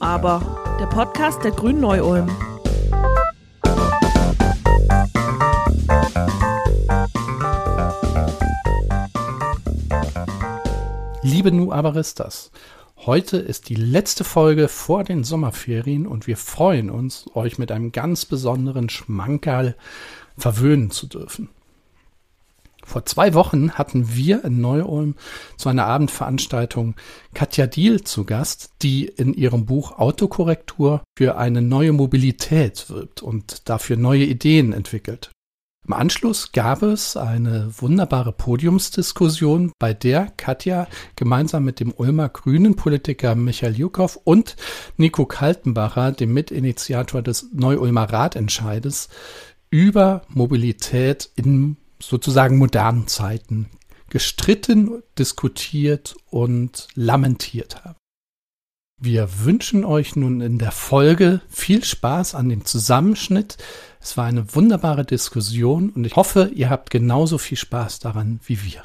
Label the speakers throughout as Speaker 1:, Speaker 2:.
Speaker 1: aber, der Podcast der Grünen Neu-Ulm.
Speaker 2: Liebe Nu Aberistas, heute ist die letzte Folge vor den Sommerferien und wir freuen uns, euch mit einem ganz besonderen Schmankerl verwöhnen zu dürfen. Vor zwei Wochen hatten wir in Neu-Ulm zu einer Abendveranstaltung Katja Diel zu Gast, die in ihrem Buch Autokorrektur für eine neue Mobilität wirbt und dafür neue Ideen entwickelt. Im Anschluss gab es eine wunderbare Podiumsdiskussion, bei der Katja gemeinsam mit dem Ulmer Grünen Politiker Michael Jukow und Nico Kaltenbacher, dem Mitinitiator des Neu-Ulmer Ratentscheides, über Mobilität in sozusagen modernen Zeiten gestritten, diskutiert und lamentiert haben. Wir wünschen euch nun in der Folge viel Spaß an dem Zusammenschnitt. Es war eine wunderbare Diskussion und ich hoffe, ihr habt genauso viel Spaß daran wie wir.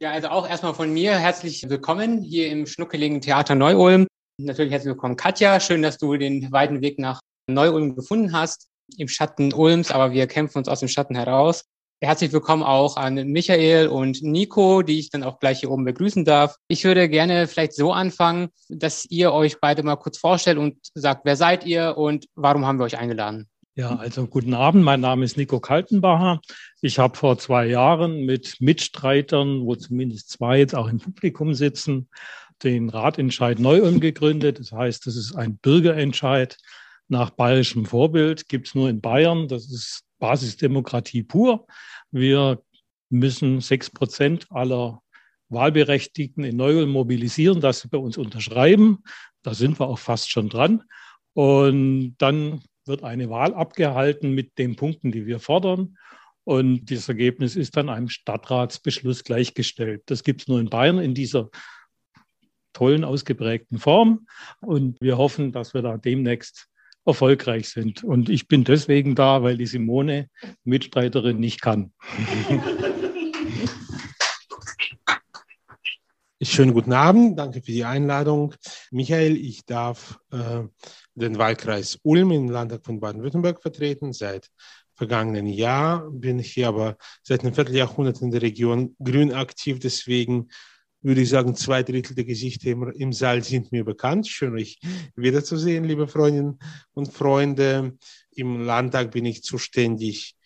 Speaker 3: Ja, also auch erstmal von mir herzlich willkommen hier im schnuckeligen Theater Neu-Ulm. Natürlich herzlich willkommen, Katja. Schön, dass du den weiten Weg nach Neu-Ulm gefunden hast, im Schatten Ulms, aber wir kämpfen uns aus dem Schatten heraus. Herzlich willkommen auch an Michael und Nico, die ich dann auch gleich hier oben begrüßen darf. Ich würde gerne vielleicht so anfangen, dass ihr euch beide mal kurz vorstellt und sagt, wer seid ihr und warum haben wir euch eingeladen?
Speaker 4: Ja, also guten Abend. Mein Name ist Nico Kaltenbacher. Ich habe vor zwei Jahren mit Mitstreitern, wo zumindest zwei jetzt auch im Publikum sitzen, den Ratentscheid Neu-Ulm gegründet. Das heißt, das ist ein Bürgerentscheid nach bayerischem Vorbild. Gibt es nur in Bayern. Das ist Basisdemokratie pur. Wir müssen sechs Prozent aller Wahlberechtigten in Neu-Ulm mobilisieren, dass sie bei uns unterschreiben. Da sind wir auch fast schon dran. Und dann wird eine Wahl abgehalten mit den Punkten, die wir fordern. Und das Ergebnis ist dann einem Stadtratsbeschluss gleichgestellt. Das gibt es nur in Bayern in dieser tollen, ausgeprägten Form. Und wir hoffen, dass wir da demnächst erfolgreich sind. Und ich bin deswegen da, weil die Simone, Mitstreiterin, nicht kann.
Speaker 5: Schönen guten Abend, danke für die Einladung. Michael, ich darf äh, den Wahlkreis Ulm im Landtag von Baden-Württemberg vertreten. Seit vergangenen Jahr bin ich hier aber seit einem Vierteljahrhundert in der Region Grün aktiv. Deswegen würde ich sagen, zwei Drittel der Gesichter im, Saal sind mir bekannt. Schön, euch wiederzusehen, liebe Freundinnen und Freunde. Im Landtag bin ich zuständig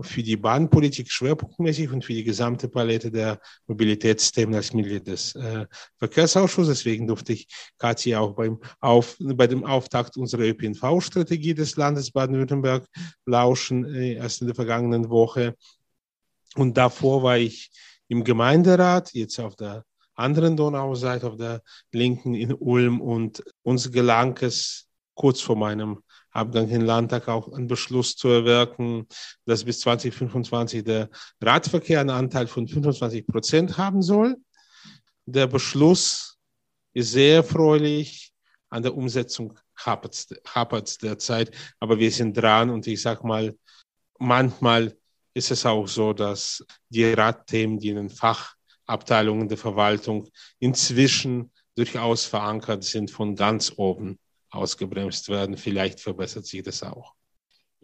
Speaker 5: für die Bahnpolitik schwerpunktmäßig und für die gesamte Palette der Mobilitätsthemen als Mitglied des äh, Verkehrsausschusses. Deswegen durfte ich Katja auch beim Auf, bei dem Auftakt unserer ÖPNV-Strategie des Landes Baden-Württemberg lauschen, äh, erst in der vergangenen Woche. Und davor war ich im Gemeinderat, jetzt auf der anderen Donauseite, auf der linken in Ulm. Und uns gelang es kurz vor meinem Abgang in Landtag auch einen Beschluss zu erwirken, dass bis 2025 der Radverkehr einen Anteil von 25 Prozent haben soll. Der Beschluss ist sehr erfreulich. An der Umsetzung hapert es derzeit, aber wir sind dran und ich sag mal, manchmal ist es auch so, dass die Radthemen, die in den Fach Abteilungen der Verwaltung inzwischen durchaus verankert sind, von ganz oben ausgebremst werden. Vielleicht verbessert sich das auch.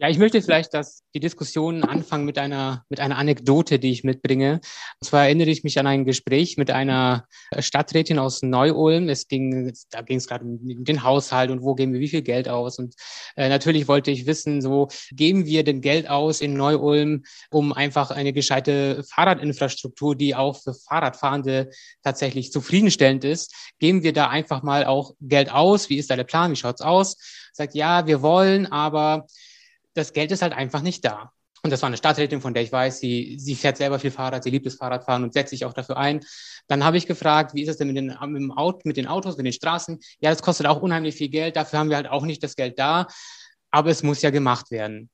Speaker 3: Ja, ich möchte vielleicht, dass die Diskussion anfangen mit einer, mit einer Anekdote, die ich mitbringe. Und zwar erinnere ich mich an ein Gespräch mit einer Stadträtin aus Neu-Ulm. Es ging, da ging es gerade um den Haushalt und wo geben wir wie viel Geld aus. Und äh, natürlich wollte ich wissen, so geben wir denn Geld aus in Neu-Ulm, um einfach eine gescheite Fahrradinfrastruktur, die auch für Fahrradfahrende tatsächlich zufriedenstellend ist, geben wir da einfach mal auch Geld aus? Wie ist da der Plan? Wie schaut's aus? Sagt, ja, wir wollen, aber das Geld ist halt einfach nicht da. Und das war eine Stadträtin, von der ich weiß, sie, sie fährt selber viel Fahrrad, sie liebt das Fahrradfahren und setzt sich auch dafür ein. Dann habe ich gefragt, wie ist es denn mit den, mit, dem Auto, mit den Autos, mit den Straßen? Ja, das kostet auch unheimlich viel Geld, dafür haben wir halt auch nicht das Geld da, aber es muss ja gemacht werden.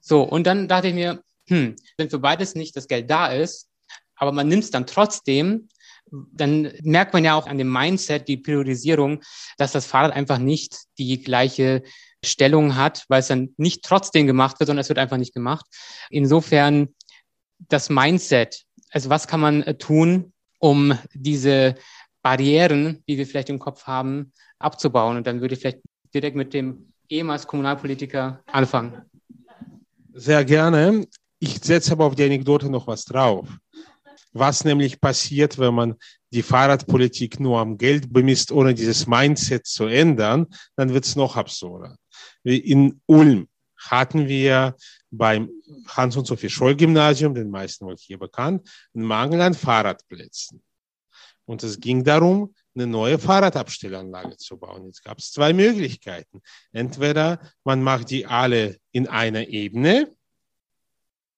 Speaker 3: So, und dann dachte ich mir, hm, wenn für beides nicht das Geld da ist, aber man nimmt es dann trotzdem, dann merkt man ja auch an dem Mindset, die Priorisierung, dass das Fahrrad einfach nicht die gleiche Stellung hat, weil es dann nicht trotzdem gemacht wird, sondern es wird einfach nicht gemacht. Insofern das Mindset, also was kann man äh, tun, um diese Barrieren, die wir vielleicht im Kopf haben, abzubauen? Und dann würde ich vielleicht direkt mit dem ehemals Kommunalpolitiker anfangen.
Speaker 5: Sehr gerne. Ich setze aber auf die Anekdote noch was drauf. Was nämlich passiert, wenn man die Fahrradpolitik nur am Geld bemisst, ohne dieses Mindset zu ändern, dann wird es noch absurder. In Ulm hatten wir beim Hans- und Sophie Scholl-Gymnasium, den meisten wohl hier bekannt, einen Mangel an Fahrradplätzen. Und es ging darum, eine neue Fahrradabstellanlage zu bauen. Jetzt gab es zwei Möglichkeiten. Entweder man macht die alle in einer Ebene,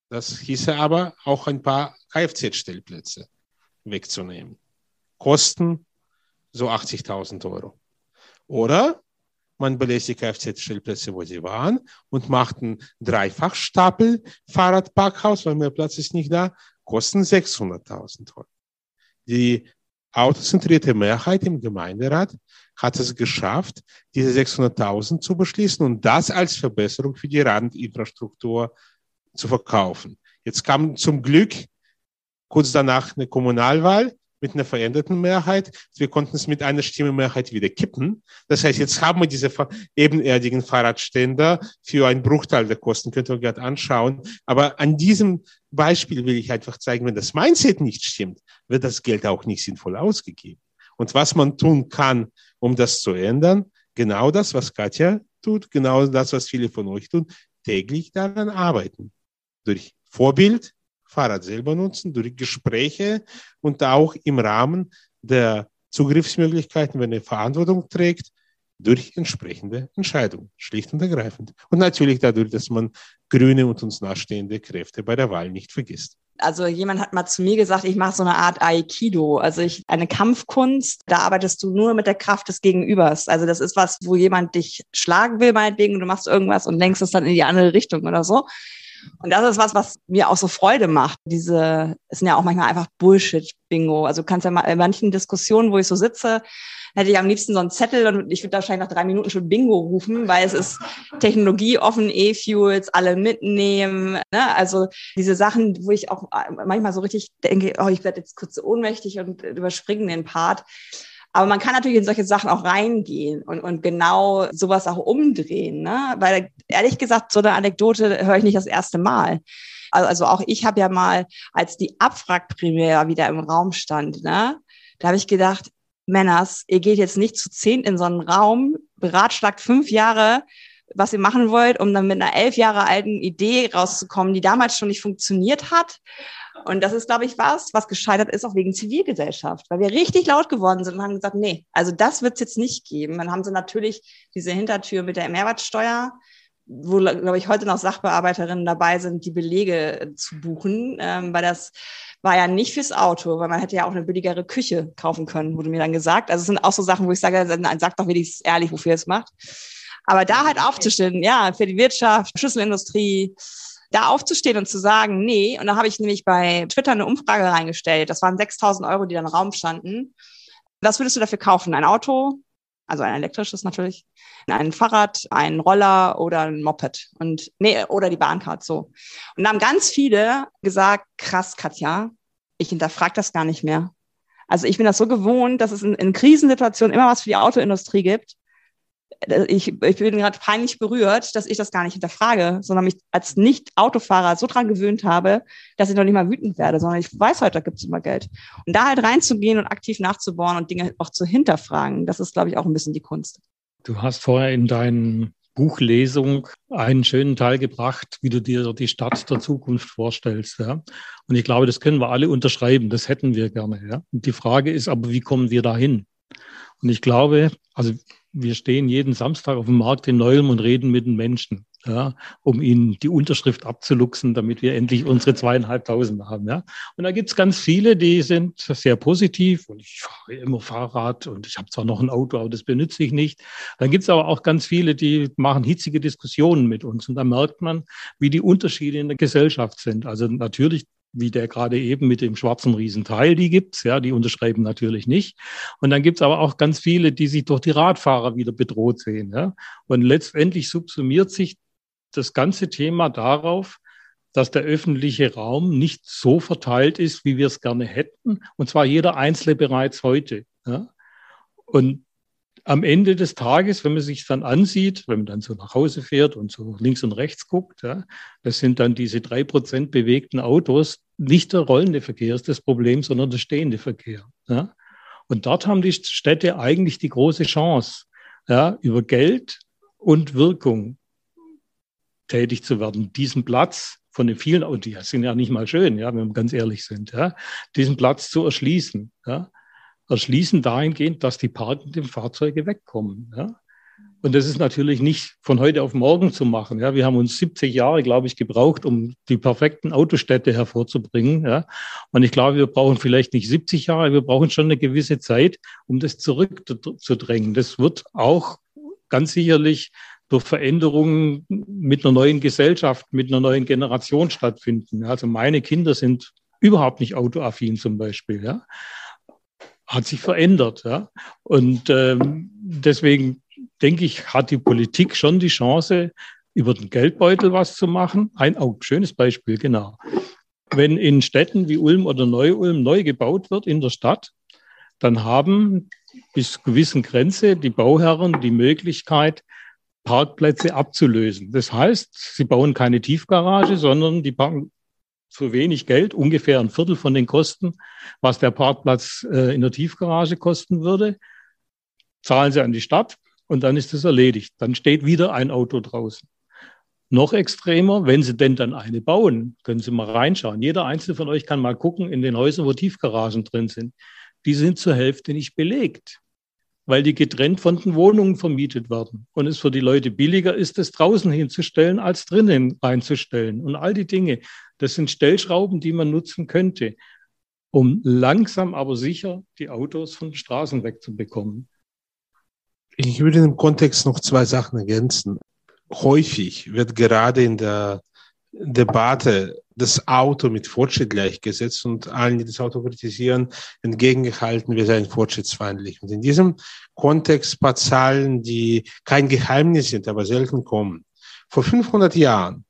Speaker 5: das hieße aber auch ein paar Kfz-Stellplätze wegzunehmen. Kosten so 80.000 Euro. Oder man belässt die Kfz-Stellplätze, wo sie waren und macht einen Dreifachstapel Fahrradparkhaus, weil mehr Platz ist nicht da, kosten 600.000 Euro. Die autozentrierte Mehrheit im Gemeinderat hat es geschafft, diese 600.000 zu beschließen und das als Verbesserung für die Randinfrastruktur zu verkaufen. Jetzt kam zum Glück kurz danach eine Kommunalwahl mit einer veränderten Mehrheit. Wir konnten es mit einer Stimme Mehrheit wieder kippen. Das heißt, jetzt haben wir diese ebenerdigen Fahrradständer für einen Bruchteil der Kosten, könnt ihr euch gerade anschauen. Aber an diesem Beispiel will ich einfach zeigen, wenn das Mindset nicht stimmt, wird das Geld auch nicht sinnvoll ausgegeben. Und was man tun kann, um das zu ändern, genau das, was Katja tut, genau das, was viele von euch tun, täglich daran arbeiten. Durch Vorbild, Fahrrad selber nutzen, durch Gespräche und auch im Rahmen der Zugriffsmöglichkeiten, wenn er Verantwortung trägt, durch entsprechende Entscheidungen, schlicht und ergreifend. Und natürlich dadurch, dass man grüne und uns nahestehende Kräfte bei der Wahl nicht vergisst.
Speaker 6: Also jemand hat mal zu mir gesagt, ich mache so eine Art Aikido, also ich eine Kampfkunst, da arbeitest du nur mit der Kraft des Gegenübers. Also das ist was, wo jemand dich schlagen will meinetwegen und du machst irgendwas und lenkst es dann in die andere Richtung oder so. Und das ist was, was mir auch so Freude macht. Diese, es sind ja auch manchmal einfach Bullshit-Bingo. Also du kannst ja mal in manchen Diskussionen, wo ich so sitze, hätte ich am liebsten so einen Zettel und ich würde wahrscheinlich nach drei Minuten schon Bingo rufen, weil es ist technologieoffen, E-Fuels, alle mitnehmen. Ne? Also diese Sachen, wo ich auch manchmal so richtig denke, oh, ich werde jetzt kurz ohnmächtig und überspringen den Part. Aber man kann natürlich in solche Sachen auch reingehen und, und genau sowas auch umdrehen. Ne? Weil ehrlich gesagt, so eine Anekdote höre ich nicht das erste Mal. Also auch ich habe ja mal, als die Abwrackprimär wieder im Raum stand, ne, da habe ich gedacht, Männers, ihr geht jetzt nicht zu zehn in so einen Raum, beratschlagt fünf Jahre, was ihr machen wollt, um dann mit einer elf Jahre alten Idee rauszukommen, die damals schon nicht funktioniert hat. Und das ist, glaube ich, was, was gescheitert ist, auch wegen Zivilgesellschaft, weil wir richtig laut geworden sind und haben gesagt, nee, also das wird es jetzt nicht geben. Dann haben sie natürlich diese Hintertür mit der Mehrwertsteuer, wo, glaube ich, heute noch Sachbearbeiterinnen dabei sind, die Belege zu buchen, ähm, weil das war ja nicht fürs Auto, weil man hätte ja auch eine billigere Küche kaufen können, wurde mir dann gesagt. Also es sind auch so Sachen, wo ich sage, sagt doch wenigstens ehrlich, wofür ihr es macht. Aber da halt aufzustehen, ja, für die Wirtschaft, Schlüsselindustrie, da aufzustehen und zu sagen, nee, und da habe ich nämlich bei Twitter eine Umfrage reingestellt. Das waren 6000 Euro, die dann im Raum standen. Was würdest du dafür kaufen? Ein Auto, also ein elektrisches natürlich, ein Fahrrad, ein Roller oder ein Moped und nee, oder die Bahncard so. Und da haben ganz viele gesagt, krass, Katja, ich hinterfrage das gar nicht mehr. Also ich bin das so gewohnt, dass es in, in Krisensituationen immer was für die Autoindustrie gibt ich, ich bin gerade peinlich berührt, dass ich das gar nicht hinterfrage, sondern mich als Nicht-Autofahrer so dran gewöhnt habe, dass ich noch nicht mal wütend werde, sondern ich weiß heute, da gibt es immer Geld. Und da halt reinzugehen und aktiv nachzubohren und Dinge auch zu hinterfragen, das ist, glaube ich, auch ein bisschen die Kunst.
Speaker 4: Du hast vorher in deinen Buchlesung einen schönen Teil gebracht, wie du dir die Stadt der Zukunft vorstellst. Ja? Und ich glaube, das können wir alle unterschreiben. Das hätten wir gerne. Ja? Und die Frage ist aber, wie kommen wir dahin? Und ich glaube, also wir stehen jeden Samstag auf dem Markt in Neulm und reden mit den Menschen, ja, um ihnen die Unterschrift abzuluxen, damit wir endlich unsere zweieinhalbtausend haben. Ja. Und da gibt's ganz viele, die sind sehr positiv und ich fahre immer Fahrrad und ich habe zwar noch ein Auto, aber das benutze ich nicht. Dann gibt's aber auch ganz viele, die machen hitzige Diskussionen mit uns und da merkt man, wie die Unterschiede in der Gesellschaft sind. Also natürlich wie der gerade eben mit dem schwarzen Riesenteil, die gibt's, ja, die unterschreiben natürlich nicht. Und dann gibt's aber auch ganz viele, die sich durch die Radfahrer wieder bedroht sehen. Ja. Und letztendlich subsumiert sich das ganze Thema darauf, dass der öffentliche Raum nicht so verteilt ist, wie wir es gerne hätten, und zwar jeder Einzelne bereits heute. Ja. Und am Ende des Tages, wenn man sich dann ansieht, wenn man dann so nach Hause fährt und so links und rechts guckt, ja, das sind dann diese drei Prozent bewegten Autos. Nicht der rollende Verkehr ist das Problem, sondern der stehende Verkehr. Ja. Und dort haben die Städte eigentlich die große Chance, ja, über Geld und Wirkung tätig zu werden. Diesen Platz von den vielen Autos, die sind ja nicht mal schön, ja, wenn wir ganz ehrlich sind, ja, diesen Platz zu erschließen. Ja erschließen dahingehend, dass die parkenden Fahrzeuge wegkommen. Ja? Und das ist natürlich nicht von heute auf morgen zu machen. Ja, wir haben uns 70 Jahre, glaube ich, gebraucht, um die perfekten Autostädte hervorzubringen. Ja, und ich glaube, wir brauchen vielleicht nicht 70 Jahre, wir brauchen schon eine gewisse Zeit, um das zurückzudrängen. Das wird auch ganz sicherlich durch Veränderungen mit einer neuen Gesellschaft, mit einer neuen Generation stattfinden. Also meine Kinder sind überhaupt nicht autoaffin zum Beispiel. Ja hat sich verändert. Ja? Und ähm, deswegen denke ich, hat die Politik schon die Chance, über den Geldbeutel was zu machen. Ein oh, schönes Beispiel, genau. Wenn in Städten wie Ulm oder Neu-Ulm neu gebaut wird in der Stadt, dann haben bis gewissen Grenze die Bauherren die Möglichkeit, Parkplätze abzulösen. Das heißt, sie bauen keine Tiefgarage, sondern die für wenig Geld, ungefähr ein Viertel von den Kosten, was der Parkplatz äh, in der Tiefgarage kosten würde, zahlen sie an die Stadt und dann ist es erledigt. Dann steht wieder ein Auto draußen. Noch extremer, wenn Sie denn dann eine bauen, können Sie mal reinschauen. Jeder einzelne von euch kann mal gucken in den Häusern, wo Tiefgaragen drin sind. Die sind zur Hälfte nicht belegt, weil die getrennt von den Wohnungen vermietet werden. Und es für die Leute billiger ist, es draußen hinzustellen, als drinnen reinzustellen. Und all die Dinge. Das sind Stellschrauben, die man nutzen könnte, um langsam aber sicher die Autos von den Straßen wegzubekommen.
Speaker 5: Ich würde im Kontext noch zwei Sachen ergänzen. Häufig wird gerade in der Debatte das Auto mit Fortschritt gleichgesetzt und allen, die das Auto kritisieren, entgegengehalten, wir seien fortschrittsfeindlich. Und in diesem Kontext paar Zahlen, die kein Geheimnis sind, aber selten kommen. Vor 500 Jahren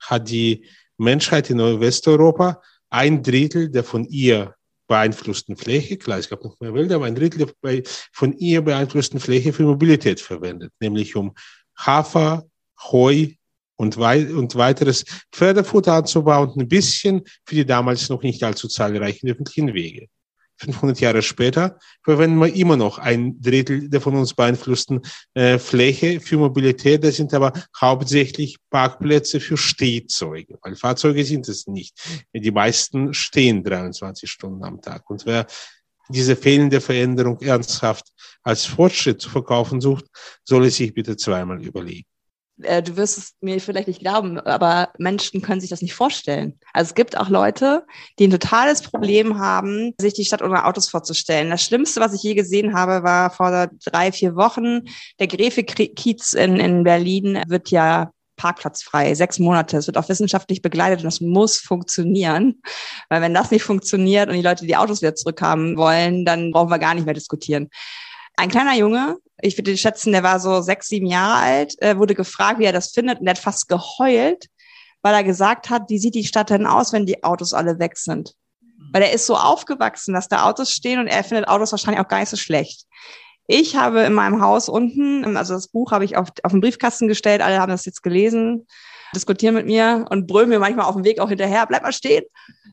Speaker 5: hat die Menschheit in Westeuropa ein Drittel der von ihr beeinflussten Fläche, klar, es gab noch mehr Wälder, aber ein Drittel der von ihr beeinflussten Fläche für Mobilität verwendet, nämlich um Hafer, Heu und, wei und weiteres Pferdefutter anzubauen ein bisschen für die damals noch nicht allzu zahlreichen öffentlichen Wege. 500 Jahre später verwenden wir immer noch ein Drittel der von uns beeinflussten äh, Fläche für Mobilität. Das sind aber hauptsächlich Parkplätze für Stehzeuge, weil Fahrzeuge sind es nicht. Die meisten stehen 23 Stunden am Tag. Und wer diese fehlende Veränderung ernsthaft als Fortschritt zu verkaufen sucht, soll es sich bitte zweimal überlegen.
Speaker 6: Äh, du wirst es mir vielleicht nicht glauben, aber Menschen können sich das nicht vorstellen. Also es gibt auch Leute, die ein totales Problem haben, sich die Stadt ohne Autos vorzustellen. Das Schlimmste, was ich je gesehen habe, war vor drei, vier Wochen. Der Gräfe-Kiez in, in Berlin wird ja parkplatzfrei, sechs Monate. Es wird auch wissenschaftlich begleitet und das muss funktionieren. Weil wenn das nicht funktioniert und die Leute die Autos wieder zurückhaben wollen, dann brauchen wir gar nicht mehr diskutieren. Ein kleiner Junge, ich würde schätzen, der war so sechs, sieben Jahre alt, äh, wurde gefragt, wie er das findet und der hat fast geheult, weil er gesagt hat, wie sieht die Stadt denn aus, wenn die Autos alle weg sind? Weil er ist so aufgewachsen, dass da Autos stehen und er findet Autos wahrscheinlich auch gar nicht so schlecht. Ich habe in meinem Haus unten, also das Buch habe ich auf, auf den Briefkasten gestellt, alle haben das jetzt gelesen, diskutieren mit mir und brüllen mir manchmal auf dem Weg auch hinterher, bleib mal stehen.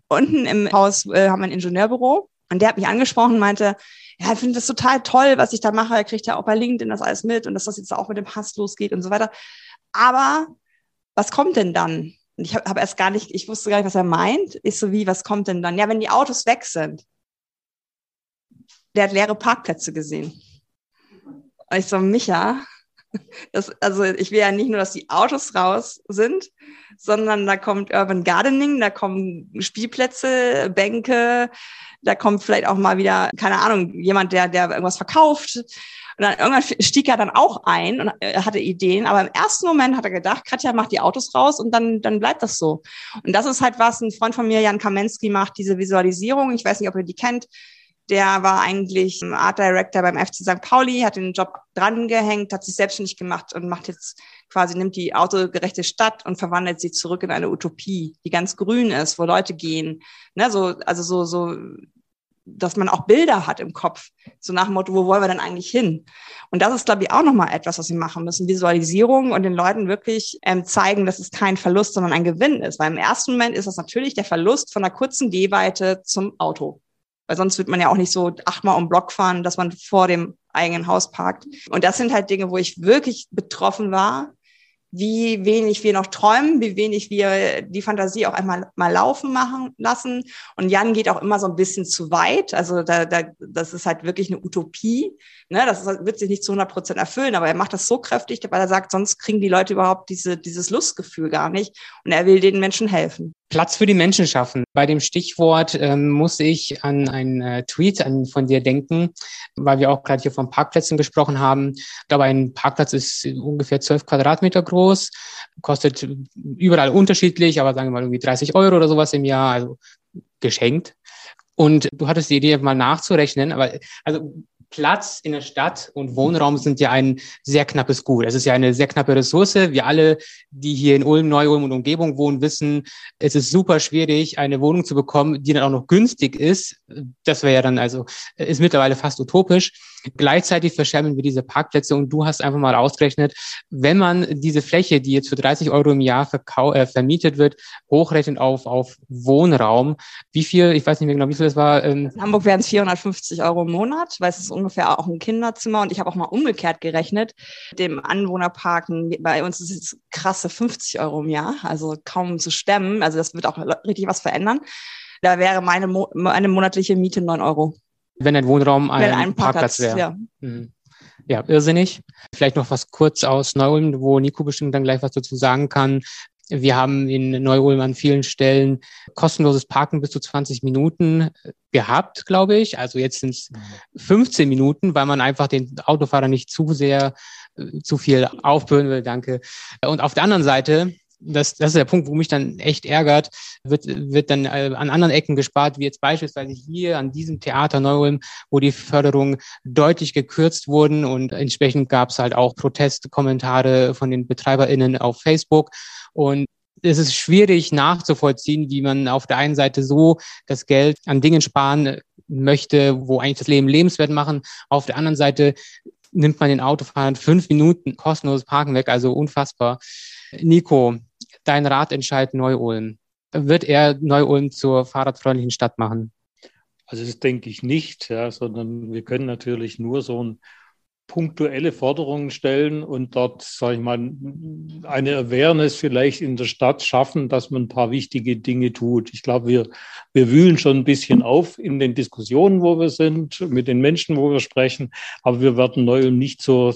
Speaker 6: Unten im Haus äh, haben wir ein Ingenieurbüro und der hat mich angesprochen und meinte, ja, ich finde das total toll, was ich da mache. Er kriegt ja auch bei LinkedIn das alles mit und dass das jetzt auch mit dem Hass losgeht und so weiter. Aber was kommt denn dann? Und ich habe hab erst gar nicht, ich wusste gar nicht, was er meint. Ich so wie, was kommt denn dann? Ja, wenn die Autos weg sind. Der hat leere Parkplätze gesehen. Und ich so, Micha, das, also ich will ja nicht nur, dass die Autos raus sind, sondern da kommt Urban Gardening, da kommen Spielplätze, Bänke, da kommt vielleicht auch mal wieder, keine Ahnung, jemand, der, der irgendwas verkauft. Und dann irgendwann stieg er dann auch ein und hatte Ideen. Aber im ersten Moment hat er gedacht, Katja macht die Autos raus und dann, dann bleibt das so. Und das ist halt was, ein Freund von mir, Jan Kamensky, macht diese Visualisierung. Ich weiß nicht, ob ihr die kennt. Der war eigentlich Art Director beim FC St. Pauli, hat den Job drangehängt, hat sich selbstständig gemacht und macht jetzt quasi, nimmt die autogerechte Stadt und verwandelt sie zurück in eine Utopie, die ganz grün ist, wo Leute gehen. Ne, so, also so, so dass man auch Bilder hat im Kopf, so nach dem Motto, wo wollen wir denn eigentlich hin? Und das ist, glaube ich, auch nochmal etwas, was wir machen müssen. Visualisierung und den Leuten wirklich ähm, zeigen, dass es kein Verlust, sondern ein Gewinn ist. Weil im ersten Moment ist das natürlich der Verlust von einer kurzen Gehweite zum Auto. Weil sonst wird man ja auch nicht so achtmal um Block fahren, dass man vor dem eigenen Haus parkt. Und das sind halt Dinge, wo ich wirklich betroffen war, wie wenig wir noch träumen, wie wenig wir die Fantasie auch einmal mal laufen machen lassen. Und Jan geht auch immer so ein bisschen zu weit. Also da, da, das ist halt wirklich eine Utopie. Ne? Das ist, wird sich nicht zu 100 Prozent erfüllen, aber er macht das so kräftig, weil er sagt, sonst kriegen die Leute überhaupt diese, dieses Lustgefühl gar nicht. Und er will den Menschen helfen.
Speaker 3: Platz für die Menschen schaffen. Bei dem Stichwort ähm, muss ich an einen äh, Tweet an, von dir denken, weil wir auch gerade hier von Parkplätzen gesprochen haben. Ich glaube, ein Parkplatz ist ungefähr zwölf Quadratmeter groß, kostet überall unterschiedlich, aber sagen wir mal irgendwie 30 Euro oder sowas im Jahr, also geschenkt. Und du hattest die Idee, mal nachzurechnen, aber also Platz in der Stadt und Wohnraum sind ja ein sehr knappes Gut. Es ist ja eine sehr knappe Ressource. Wir alle, die hier in Ulm, Neu-Ulm und Umgebung wohnen, wissen, es ist super schwierig, eine Wohnung zu bekommen, die dann auch noch günstig ist. Das wäre ja dann also, ist mittlerweile fast utopisch. Gleichzeitig verschärmen wir diese Parkplätze und du hast einfach mal ausgerechnet, wenn man diese Fläche, die jetzt für 30 Euro im Jahr verkau äh, vermietet wird, hochrechnet auf, auf Wohnraum, wie viel, ich weiß nicht mehr genau, wie viel das war.
Speaker 6: Ähm in Hamburg wären es 450 Euro im Monat, weil es ist ungefähr auch ein Kinderzimmer und ich habe auch mal umgekehrt gerechnet. Dem Anwohnerparken, bei uns ist es krasse 50 Euro im Jahr, also kaum zu stemmen. Also das wird auch richtig was verändern. Da wäre meine, meine monatliche Miete 9 Euro.
Speaker 3: Wenn ein Wohnraum ein, ein Parkplatz, Parkplatz wäre. Ja. Mhm. ja, irrsinnig. Vielleicht noch was kurz aus Neu-Ulm, wo Nico bestimmt dann gleich was dazu sagen kann. Wir haben in Neu-Ulm an vielen Stellen kostenloses Parken bis zu 20 Minuten gehabt, glaube ich. Also jetzt sind es 15 Minuten, weil man einfach den Autofahrer nicht zu sehr, äh, zu viel aufbürden will. Danke. Und auf der anderen Seite das, das ist der Punkt, wo mich dann echt ärgert, wird, wird dann äh, an anderen Ecken gespart, wie jetzt beispielsweise hier an diesem Theater Neu-Ulm, wo die Förderungen deutlich gekürzt wurden und entsprechend gab es halt auch Protestkommentare von den BetreiberInnen auf Facebook und es ist schwierig nachzuvollziehen, wie man auf der einen Seite so das Geld an Dingen sparen möchte, wo eigentlich das Leben lebenswert machen. Auf der anderen Seite nimmt man den Autofahrern fünf Minuten kostenloses Parken weg, also unfassbar. Nico, dein Ratentscheid Neu-Ulm. Wird er Neu-Ulm zur fahrradfreundlichen Stadt machen?
Speaker 4: Also das denke ich nicht, ja, sondern wir können natürlich nur so ein punktuelle Forderungen stellen und dort, sage ich mal, eine Awareness vielleicht in der Stadt schaffen, dass man ein paar wichtige Dinge tut. Ich glaube, wir, wir wühlen schon ein bisschen auf in den Diskussionen, wo wir sind, mit den Menschen, wo wir sprechen, aber wir werden Neu nicht zur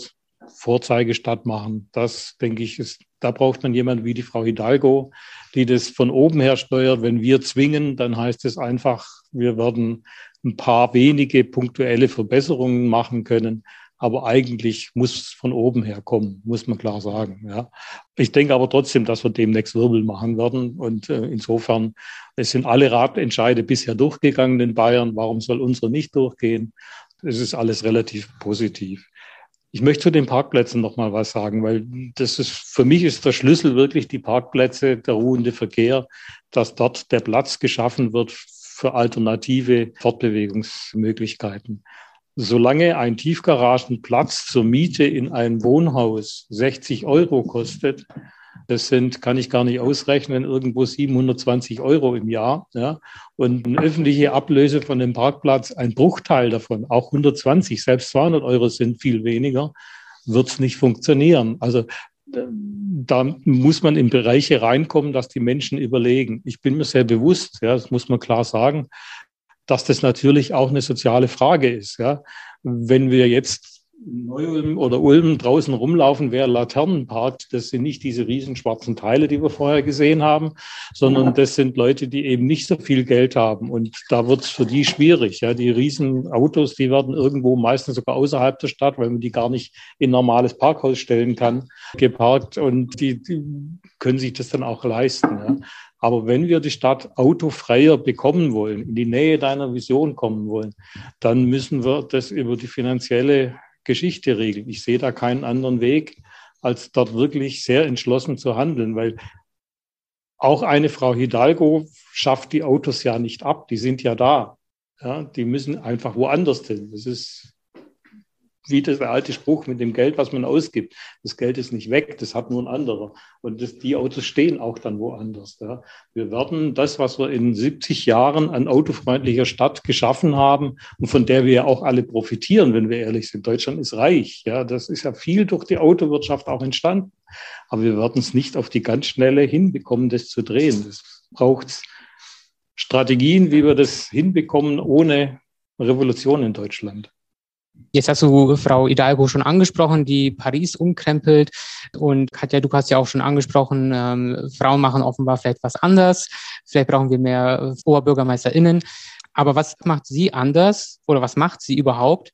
Speaker 4: Vorzeigestadt machen. Das, denke ich, ist, da braucht man jemanden wie die Frau Hidalgo, die das von oben her steuert. Wenn wir zwingen, dann heißt es einfach, wir werden ein paar wenige punktuelle Verbesserungen machen können aber eigentlich muss es von oben her kommen, muss man klar sagen. Ja. Ich denke aber trotzdem, dass wir demnächst Wirbel machen werden. Und äh, insofern, es sind alle Ratentscheide bisher durchgegangen in Bayern. Warum soll unsere nicht durchgehen? Es ist alles relativ positiv. Ich möchte zu den Parkplätzen noch mal was sagen, weil das ist für mich ist der Schlüssel wirklich die Parkplätze, der ruhende Verkehr, dass dort der Platz geschaffen wird für alternative Fortbewegungsmöglichkeiten. Solange ein Tiefgaragenplatz zur Miete in einem Wohnhaus 60 Euro kostet, das sind, kann ich gar nicht ausrechnen, irgendwo 720 Euro im Jahr. Ja. Und eine öffentliche Ablöse von dem Parkplatz, ein Bruchteil davon, auch 120, selbst 200 Euro sind viel weniger, wird es nicht funktionieren. Also da muss man in Bereiche reinkommen, dass die Menschen überlegen. Ich bin mir sehr bewusst, ja, das muss man klar sagen, dass das natürlich auch eine soziale Frage ist. Ja. Wenn wir jetzt Neu-Ulm oder Ulm draußen rumlaufen, wer Laternen parkt, das sind nicht diese riesen schwarzen Teile, die wir vorher gesehen haben, sondern das sind Leute, die eben nicht so viel Geld haben. Und da wird es für die schwierig. Ja. Die riesen Autos, die werden irgendwo meistens sogar außerhalb der Stadt, weil man die gar nicht in normales Parkhaus stellen kann, geparkt und die, die können sich das dann auch leisten. Ja. Aber wenn wir die Stadt autofreier bekommen wollen, in die Nähe deiner Vision kommen wollen, dann müssen wir das über die finanzielle Geschichte regeln. Ich sehe da keinen anderen Weg, als dort wirklich sehr entschlossen zu handeln, weil auch eine Frau Hidalgo schafft die Autos ja nicht ab, die sind ja da. Ja, die müssen einfach woanders hin. Das ist wie das alte Spruch mit dem Geld, was man ausgibt. Das Geld ist nicht weg, das hat nur ein anderer. Und das, die Autos stehen auch dann woanders. Ja. Wir werden das, was wir in 70 Jahren an autofreundlicher Stadt geschaffen haben und von der wir ja auch alle profitieren, wenn wir ehrlich sind. Deutschland ist reich. Ja, das ist ja viel durch die Autowirtschaft auch entstanden. Aber wir werden es nicht auf die ganz schnelle hinbekommen, das zu drehen. Das braucht Strategien, wie wir das hinbekommen ohne Revolution in Deutschland.
Speaker 3: Jetzt hast du Frau Hidalgo schon angesprochen, die Paris umkrempelt. Und Katja, du hast ja auch schon angesprochen, ähm, Frauen machen offenbar vielleicht was anders. Vielleicht brauchen wir mehr OberbürgermeisterInnen. Aber was macht sie anders oder was macht sie überhaupt?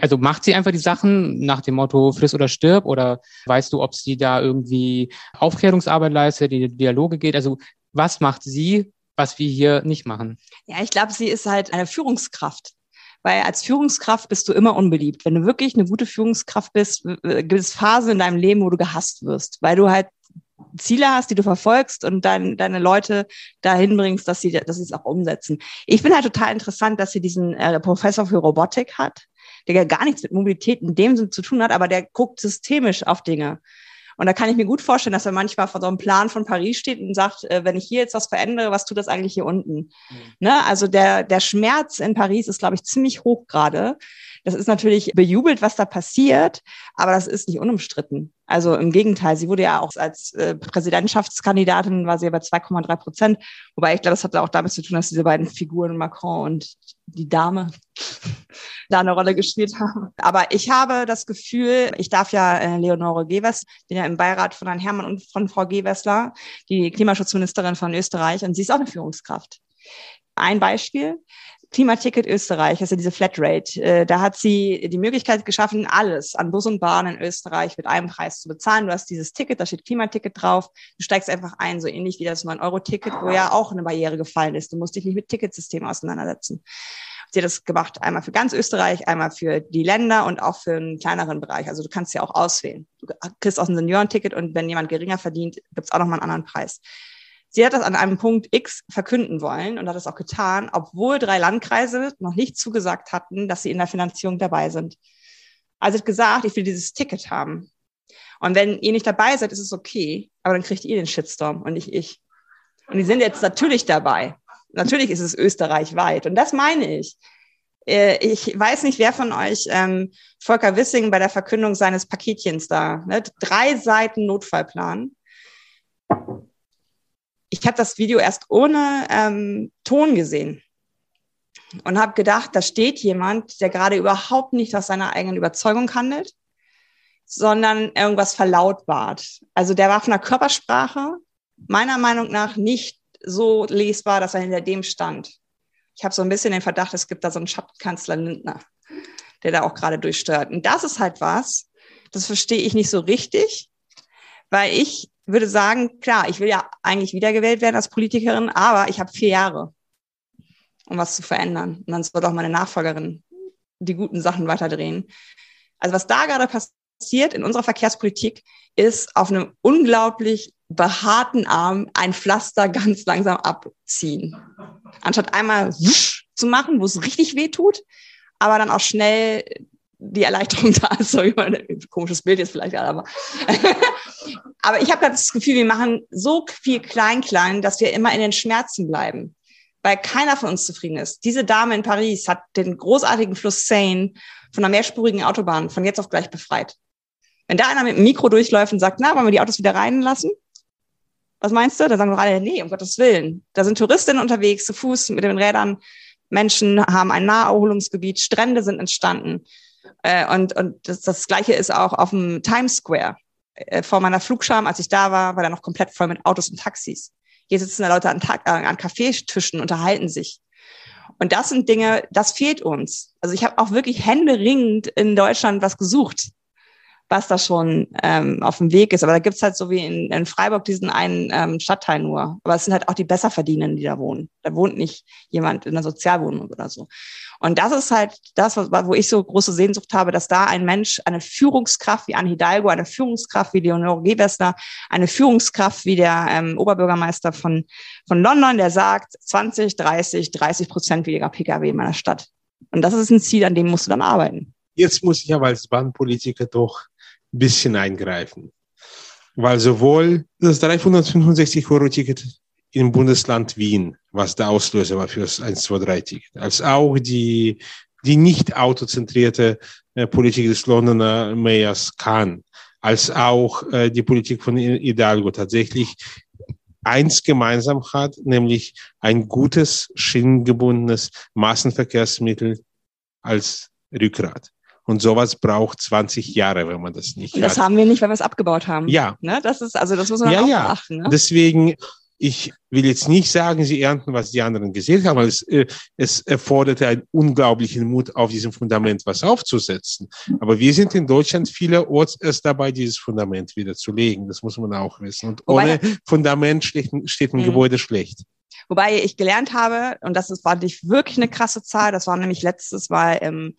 Speaker 3: Also macht sie einfach die Sachen nach dem Motto friss oder stirb oder weißt du, ob sie da irgendwie Aufklärungsarbeit leistet, die Dialoge geht? Also was macht sie, was wir hier nicht machen?
Speaker 6: Ja, ich glaube, sie ist halt eine Führungskraft. Weil als Führungskraft bist du immer unbeliebt. Wenn du wirklich eine gute Führungskraft bist, gibt es Phasen in deinem Leben, wo du gehasst wirst, weil du halt Ziele hast, die du verfolgst und dein, deine Leute dahin bringst, dass sie, dass sie es auch umsetzen. Ich finde halt total interessant, dass sie diesen äh, Professor für Robotik hat, der gar nichts mit Mobilität in dem Sinn zu tun hat, aber der guckt systemisch auf Dinge. Und da kann ich mir gut vorstellen, dass er manchmal vor so einem Plan von Paris steht und sagt, äh, wenn ich hier jetzt was verändere, was tut das eigentlich hier unten? Mhm. Ne? Also der, der Schmerz in Paris ist, glaube ich, ziemlich hoch gerade. Das ist natürlich bejubelt, was da passiert, aber das ist nicht unumstritten. Also im Gegenteil, sie wurde ja auch als äh, Präsidentschaftskandidatin, war sie ja bei 2,3 Prozent. Wobei ich glaube, das hatte auch damit zu tun, dass diese beiden Figuren, Macron und die Dame, da eine Rolle gespielt haben. Aber ich habe das Gefühl, ich darf ja äh, Leonore Gewess, bin ja im Beirat von Herrn Hermann und von Frau Gewessler, die Klimaschutzministerin von Österreich, und sie ist auch eine Führungskraft. Ein Beispiel. Klimaticket Österreich, also diese Flatrate, äh, da hat sie die Möglichkeit geschaffen, alles an Bus und Bahn in Österreich mit einem Preis zu bezahlen. Du hast dieses Ticket, da steht Klimaticket drauf. Du steigst einfach ein, so ähnlich wie das 9-Euro-Ticket, wo ja auch eine Barriere gefallen ist. Du musst dich nicht mit Ticketsystemen auseinandersetzen. Sie hat das gemacht, einmal für ganz Österreich, einmal für die Länder und auch für einen kleineren Bereich. Also du kannst ja auch auswählen. Du kriegst auch ein Seniorenticket und wenn jemand geringer verdient, gibt's auch nochmal einen anderen Preis. Sie hat das an einem Punkt X verkünden wollen und hat das auch getan, obwohl drei Landkreise noch nicht zugesagt hatten, dass sie in der Finanzierung dabei sind. Also hat gesagt, ich will dieses Ticket haben. Und wenn ihr nicht dabei seid, ist es okay, aber dann kriegt ihr den Shitstorm und nicht ich. Und die sind jetzt natürlich dabei. Natürlich ist es österreichweit. Und das meine ich. Äh, ich weiß nicht, wer von euch ähm, Volker Wissing bei der Verkündung seines Paketchens da, ne, drei Seiten Notfallplan ich habe das Video erst ohne ähm, Ton gesehen und habe gedacht, da steht jemand, der gerade überhaupt nicht aus seiner eigenen Überzeugung handelt, sondern irgendwas verlautbart. Also der war von der Körpersprache meiner Meinung nach nicht so lesbar, dass er hinter dem stand. Ich habe so ein bisschen den Verdacht, es gibt da so einen Schattenkanzler Lindner, der da auch gerade durchsteuert. Und das ist halt was, das verstehe ich nicht so richtig, weil ich würde sagen, klar, ich will ja eigentlich wiedergewählt werden als Politikerin, aber ich habe vier Jahre, um was zu verändern. Und dann soll doch meine Nachfolgerin die guten Sachen weiterdrehen. Also was da gerade passiert in unserer Verkehrspolitik, ist auf einem unglaublich behaarten Arm ein Pflaster ganz langsam abziehen. Anstatt einmal zu machen, wo es richtig weh tut, aber dann auch schnell die Erleichterung da ist. So ein komisches Bild jetzt vielleicht, aber, aber ich habe das Gefühl, wir machen so viel Klein-Klein, dass wir immer in den Schmerzen bleiben, weil keiner von uns zufrieden ist. Diese Dame in Paris hat den großartigen Fluss Seine von einer mehrspurigen Autobahn von jetzt auf gleich befreit. Wenn da einer mit dem Mikro durchläuft und sagt, na, wollen wir die Autos wieder reinlassen? Was meinst du? Da sagen wir alle, nee, um Gottes Willen. Da sind Touristinnen unterwegs, zu Fuß, mit den Rädern. Menschen haben ein Naherholungsgebiet, Strände sind entstanden. Äh, und und das, das Gleiche ist auch auf dem Times Square. Äh, vor meiner Flugscham, als ich da war, war da noch komplett voll mit Autos und Taxis. Hier sitzen da Leute an, äh, an Kaffeetischen, unterhalten sich. Und das sind Dinge, das fehlt uns. Also ich habe auch wirklich händeringend in Deutschland was gesucht. Was da schon ähm, auf dem Weg ist. Aber da gibt's halt so wie in, in Freiburg diesen einen ähm, Stadtteil nur. Aber es sind halt auch die Besserverdienenden, die da wohnen. Da wohnt nicht jemand in einer Sozialwohnung oder so. Und das ist halt das, wo ich so große Sehnsucht habe, dass da ein Mensch, eine Führungskraft wie Anne Hidalgo, eine Führungskraft wie Leonore Gewessler, eine Führungskraft wie der ähm, Oberbürgermeister von, von London, der sagt, 20, 30, 30 Prozent weniger Pkw in meiner Stadt. Und das ist ein Ziel, an dem musst du dann arbeiten.
Speaker 5: Jetzt muss ich aber als Bahnpolitiker doch ein bisschen eingreifen. Weil sowohl das 365-Euro-Ticket im Bundesland Wien, was der Auslöser war für das 123-Ticket, als auch die, die nicht autozentrierte äh, Politik des Londoner Mayors Kahn, als auch äh, die Politik von Hidalgo tatsächlich eins gemeinsam hat, nämlich ein gutes, schienengebundenes Massenverkehrsmittel als Rückgrat. Und sowas braucht 20 Jahre, wenn man das nicht
Speaker 6: das
Speaker 5: hat.
Speaker 6: haben wir nicht, weil wir es abgebaut haben.
Speaker 5: Ja.
Speaker 6: Ne? Das ist, also das muss man
Speaker 5: Ja,
Speaker 6: auch
Speaker 5: ja.
Speaker 6: beachten. Ne?
Speaker 5: Deswegen, ich will jetzt nicht sagen, sie ernten, was die anderen gesehen haben, aber es, äh, es erforderte einen unglaublichen Mut, auf diesem Fundament was aufzusetzen. Aber wir sind in Deutschland vielerorts erst dabei, dieses Fundament wieder zu legen. Das muss man auch wissen. Und
Speaker 6: Wobei-
Speaker 5: ohne Fundament steht, ein- steht ein
Speaker 6: Mhm.
Speaker 5: Gebäude schlecht.
Speaker 6: Wobei ich gelernt habe, und das ist, fand ich wirklich eine krasse Zahl, das war nämlich letztes Mal im,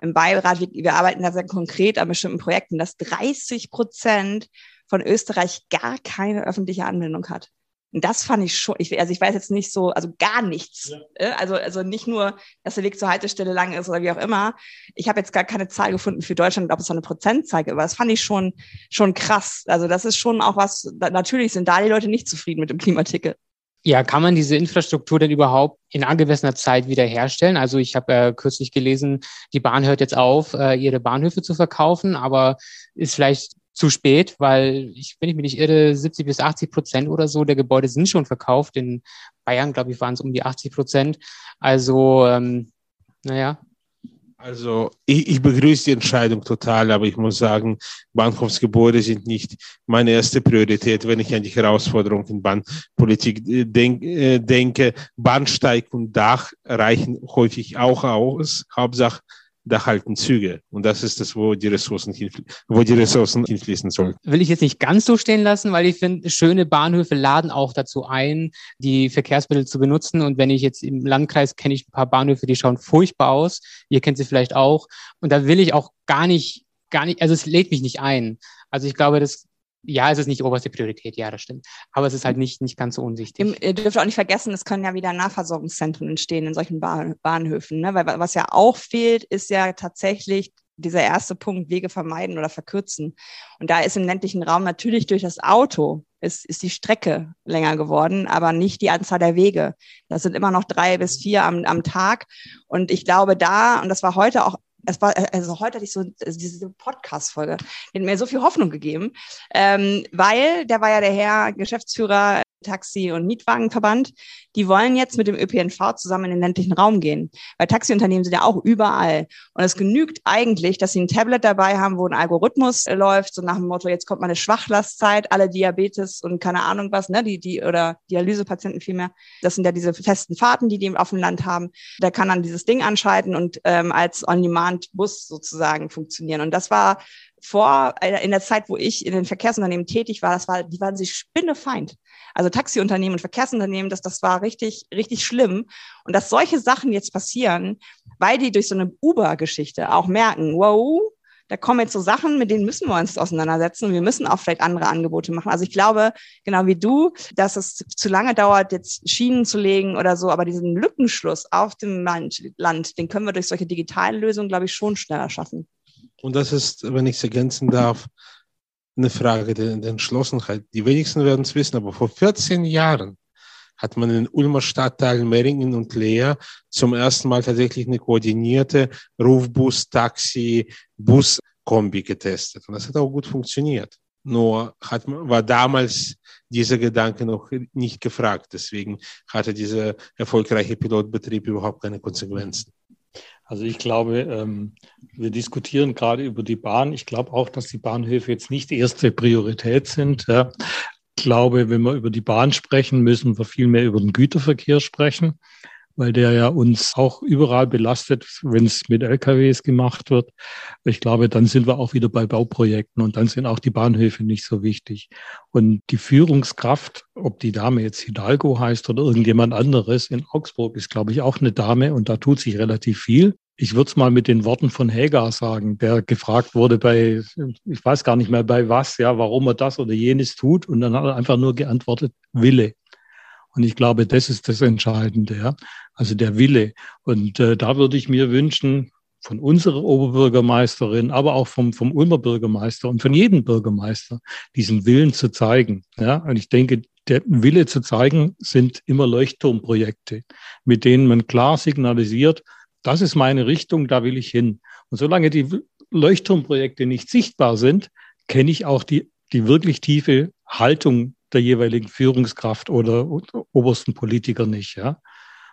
Speaker 6: im Beirat, wir, wir arbeiten da sehr konkret an bestimmten Projekten, dass 30 Prozent von Österreich gar keine öffentliche Anbindung hat. Und das fand ich schon, ich, also ich weiß jetzt nicht so, also gar nichts. Äh, Also, also nicht nur, dass der Weg zur Haltestelle lang ist oder wie auch immer. Ich habe jetzt gar keine Zahl gefunden für Deutschland, ob es so eine Prozentzahl gibt, aber das fand ich schon, schon krass. Also das ist schon auch was, natürlich sind da die Leute nicht zufrieden mit dem Klimaticket.
Speaker 3: Ja, kann man diese Infrastruktur denn überhaupt in angemessener Zeit wiederherstellen? Also ich habe äh, kürzlich gelesen, die Bahn hört jetzt auf, äh, ihre Bahnhöfe zu verkaufen, aber ist vielleicht zu spät, weil ich, wenn ich mich nicht irre, 70 bis 80 Prozent oder so der Gebäude sind schon verkauft. In Bayern, glaube ich, waren es um die 80 Prozent. Also, ähm, naja,
Speaker 5: Also ich, ich begrüße die Entscheidung total, aber ich muss sagen, Bahnhofsgebäude sind nicht meine erste Priorität, wenn ich an die Herausforderung in Bahnpolitik äh, denk, äh, denke. Bahnsteig und Dach reichen häufig auch aus. Hauptsache, da halten Züge. Und das ist das, wo die Ressourcen, wo die Ressourcen hinfließen sollen.
Speaker 3: will ich jetzt nicht ganz so stehen lassen, weil ich finde, schöne Bahnhöfe laden auch dazu ein, die Verkehrsmittel zu benutzen. Und wenn ich jetzt im Landkreis kenne ich ein paar Bahnhöfe, die schauen furchtbar aus. Ihr kennt sie vielleicht auch. Und da will ich auch gar nicht, gar nicht, also es lädt mich nicht ein. Also ich glaube, das, ja, es ist nicht oberste Priorität, ja, das stimmt. Aber es ist halt nicht, nicht ganz so unwichtig.
Speaker 6: Im, ihr dürft auch nicht vergessen, es können ja wieder Nahversorgungszentren entstehen in solchen Bahn, Bahnhöfen. Ne? Weil wa- was ja auch fehlt, ist ja tatsächlich dieser erste Punkt, Wege vermeiden oder verkürzen. Und da ist im ländlichen Raum natürlich durch das Auto ist, ist die Strecke länger geworden, aber nicht die Anzahl der Wege. Das sind immer noch drei bis vier am, am Tag. Und ich glaube da, und das war heute auch es war, also heute hatte ich so also diese Podcast-Folge, die hat mir so viel Hoffnung gegeben, ähm, weil der war ja der Herr Geschäftsführer Taxi- und Mietwagenverband, die wollen jetzt mit dem ÖPNV zusammen in den ländlichen Raum gehen. Weil Taxiunternehmen sind ja auch überall. Und es genügt eigentlich, dass sie ein Tablet dabei haben, wo ein Algorithmus äh, läuft, so nach dem Motto, jetzt kommt mal eine Schwachlastzeit, alle Diabetes und keine Ahnung was, ne, die, die, oder Dialysepatienten vielmehr. Das sind ja diese festen Fahrten, die die auf dem Land haben. Da kann dann dieses Ding anschalten und ähm, als On-Demand-Bus sozusagen funktionieren. Und das war vor, äh, in der Zeit, wo ich in den Verkehrsunternehmen tätig war, das war, die waren sich spinnefeind. Also Taxiunternehmen und Verkehrsunternehmen, das, das war richtig, richtig schlimm. Und dass solche Sachen jetzt passieren, weil die durch so eine Uber-Geschichte auch merken, wow, da kommen jetzt so Sachen, mit denen müssen wir uns auseinandersetzen und wir müssen auch vielleicht andere Angebote machen. Also ich glaube, genau wie du, dass es zu lange dauert, jetzt Schienen zu legen oder so, aber diesen Lückenschluss auf dem Land, Land den können wir durch solche digitalen Lösungen, glaube ich, schon schneller schaffen.
Speaker 5: Und das ist, wenn ich es ergänzen darf, eine Frage der, der Entschlossenheit. Die wenigsten werden es wissen, aber vor 14 Jahren hat man in Ulmer Stadtteilen Meringen und Leer zum ersten Mal tatsächlich eine koordinierte Rufbus, Taxi, Bus-Kombi getestet. Und das hat auch gut funktioniert. Nur hat, war damals dieser Gedanke noch nicht gefragt. Deswegen hatte dieser erfolgreiche Pilotbetrieb überhaupt keine Konsequenzen.
Speaker 4: Also ich glaube, ähm, wir diskutieren gerade über die Bahn. Ich glaube auch, dass die Bahnhöfe jetzt nicht erste Priorität sind. Ich glaube, wenn wir über die Bahn sprechen, müssen wir viel mehr über den Güterverkehr sprechen. Weil der ja uns auch überall belastet, wenn es mit LKWs gemacht wird. Ich glaube, dann sind wir auch wieder bei Bauprojekten und dann sind auch die Bahnhöfe nicht so wichtig. Und die Führungskraft, ob die Dame jetzt Hidalgo heißt oder irgendjemand anderes in Augsburg, ist, glaube ich, auch eine Dame und da tut sich relativ viel. Ich würde es mal mit den Worten von Hagar sagen, der gefragt wurde bei, ich weiß gar nicht mehr bei was, ja, warum er das oder jenes tut. Und dann hat er einfach nur geantwortet, Wille. Und ich glaube, das ist das Entscheidende, ja. Also der Wille. Und äh, da würde ich mir wünschen, von unserer Oberbürgermeisterin, aber auch vom, vom Ulmer Bürgermeister und von jedem Bürgermeister, diesen Willen zu zeigen. Ja, und ich denke, der Wille zu zeigen sind immer Leuchtturmprojekte, mit denen man klar signalisiert, das ist meine Richtung, da will ich hin. Und solange die Leuchtturmprojekte nicht sichtbar sind, kenne ich auch die, die wirklich tiefe Haltung der jeweiligen Führungskraft oder obersten Politiker nicht. Ja?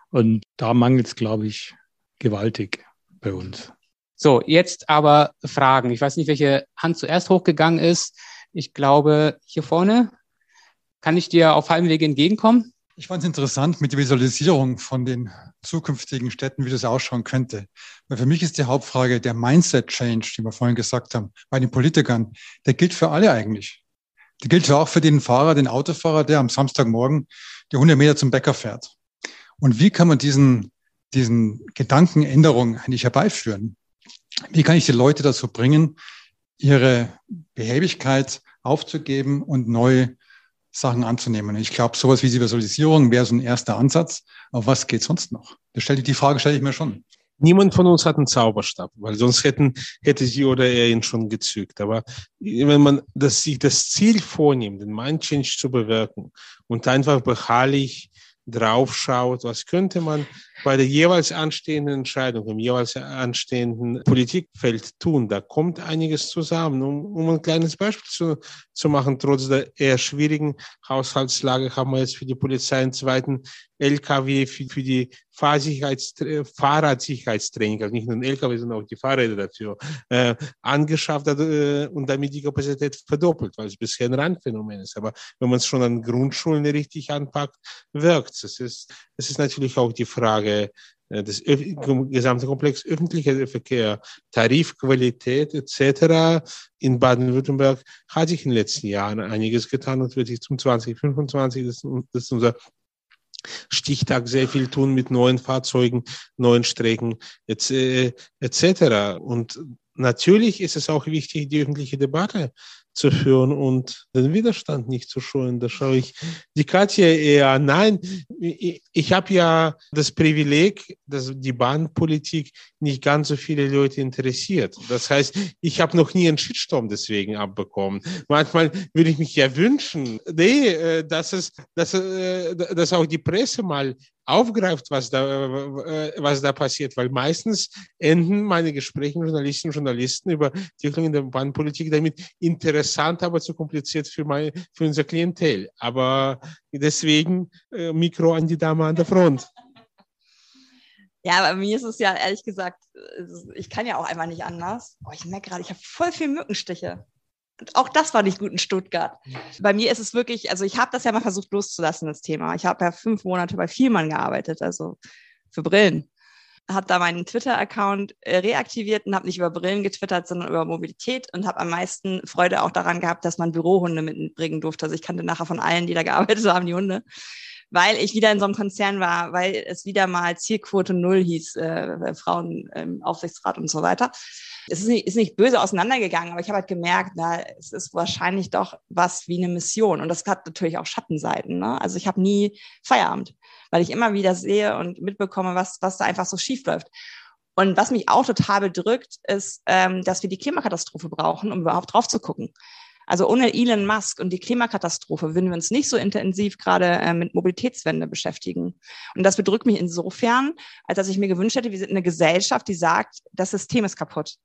Speaker 4: Und da mangelt es, glaube ich, gewaltig bei uns.
Speaker 3: So, jetzt aber Fragen. Ich weiß nicht, welche Hand zuerst hochgegangen ist. Ich glaube, hier vorne. Kann ich dir auf halbem Wege entgegenkommen?
Speaker 7: Ich fand es interessant mit der Visualisierung von den zukünftigen Städten, wie das ausschauen könnte. Weil für mich ist die Hauptfrage der Mindset-Change, die wir vorhin gesagt haben, bei den Politikern, der gilt für alle eigentlich. Der gilt auch für den Fahrer, den Autofahrer, der am Samstagmorgen die 100 Meter zum Bäcker fährt. Und wie kann man diesen, diesen Gedankenänderung eigentlich herbeiführen? Wie kann ich die Leute dazu bringen, ihre Behäbigkeit aufzugeben und neu Sachen anzunehmen. Ich glaube, sowas wie die Visualisierung wäre so ein erster Ansatz. Aber was geht sonst noch? Das stelle die Frage stelle ich mir schon.
Speaker 5: Niemand von uns hat einen Zauberstab, weil sonst hätten, hätte sie oder er ihn schon gezückt. Aber wenn man das, sich das Ziel vornimmt, den Mind Change zu bewirken und einfach beharrlich draufschaut, was könnte man bei der jeweils anstehenden Entscheidung, im jeweils anstehenden Politikfeld tun. Da kommt einiges zusammen. Um, um ein kleines Beispiel zu, zu machen, trotz der eher schwierigen Haushaltslage haben wir jetzt für die Polizei einen zweiten LKW für, für die Fahrsicherheits Fahrradsicherheitstraining, also nicht nur ein LKW, sondern auch die Fahrräder dafür, äh, angeschafft hat äh, und damit die Kapazität verdoppelt, weil es bisher ein Randphänomen ist. Aber wenn man es schon an Grundschulen richtig anpackt, wirkt es. Es ist natürlich auch die Frage, äh, des gesamte Komplex öffentlicher Verkehr, Tarifqualität etc. in Baden-Württemberg hat sich in den letzten Jahren einiges getan und wird sich zum 2025, das ist unser Stichtag sehr viel tun mit neuen Fahrzeugen, neuen Strecken etc. Und natürlich ist es auch wichtig, die öffentliche Debatte zu führen und den Widerstand nicht zu scheuen. Da schaue ich die Katja eher. Nein, ich, ich habe ja das Privileg, dass die Bahnpolitik nicht ganz so viele Leute interessiert. Das heißt, ich habe noch nie einen Shitstorm deswegen abbekommen. Manchmal würde ich mich ja wünschen, nee, äh, dass es, dass, äh, dass auch die Presse mal aufgreift, was da, äh, was da passiert, weil meistens enden meine Gespräche mit Journalistinnen und Journalisten über die Entwicklung der Bahnpolitik damit interessant, aber zu kompliziert für, mein, für unser Klientel. Aber deswegen äh, Mikro an die Dame an der Front.
Speaker 6: Ja, bei mir ist es ja ehrlich gesagt, ich kann ja auch einfach nicht anders. Oh, ich merke gerade, ich habe voll viel Mückenstiche. Auch das war nicht gut in Stuttgart. Bei mir ist es wirklich, also ich habe das ja mal versucht loszulassen, das Thema. Ich habe ja fünf Monate bei Vielmann gearbeitet, also für Brillen. Habe da meinen Twitter-Account äh, reaktiviert und habe nicht über Brillen getwittert, sondern über Mobilität und habe am meisten Freude auch daran gehabt, dass man Bürohunde mitbringen durfte. Also ich kannte nachher von allen, die da gearbeitet haben, die Hunde weil ich wieder in so einem Konzern war, weil es wieder mal Zielquote Null hieß, äh, Frauen im Aufsichtsrat und so weiter es ist nicht, ist nicht böse auseinandergegangen, aber ich habe halt gemerkt, na, es ist wahrscheinlich doch was wie eine Mission. Und das hat natürlich auch Schattenseiten. Ne? Also ich habe nie Feierabend, weil ich immer wieder sehe und mitbekomme, was, was da einfach so schief läuft. Und was mich auch total bedrückt, ist, ähm, dass wir die Klimakatastrophe brauchen, um überhaupt drauf zu gucken. Also ohne Elon Musk und die Klimakatastrophe würden wir uns nicht so intensiv gerade äh, mit Mobilitätswende beschäftigen. Und das bedrückt mich insofern, als dass ich mir gewünscht hätte, wir sind eine Gesellschaft, die sagt, das System ist kaputt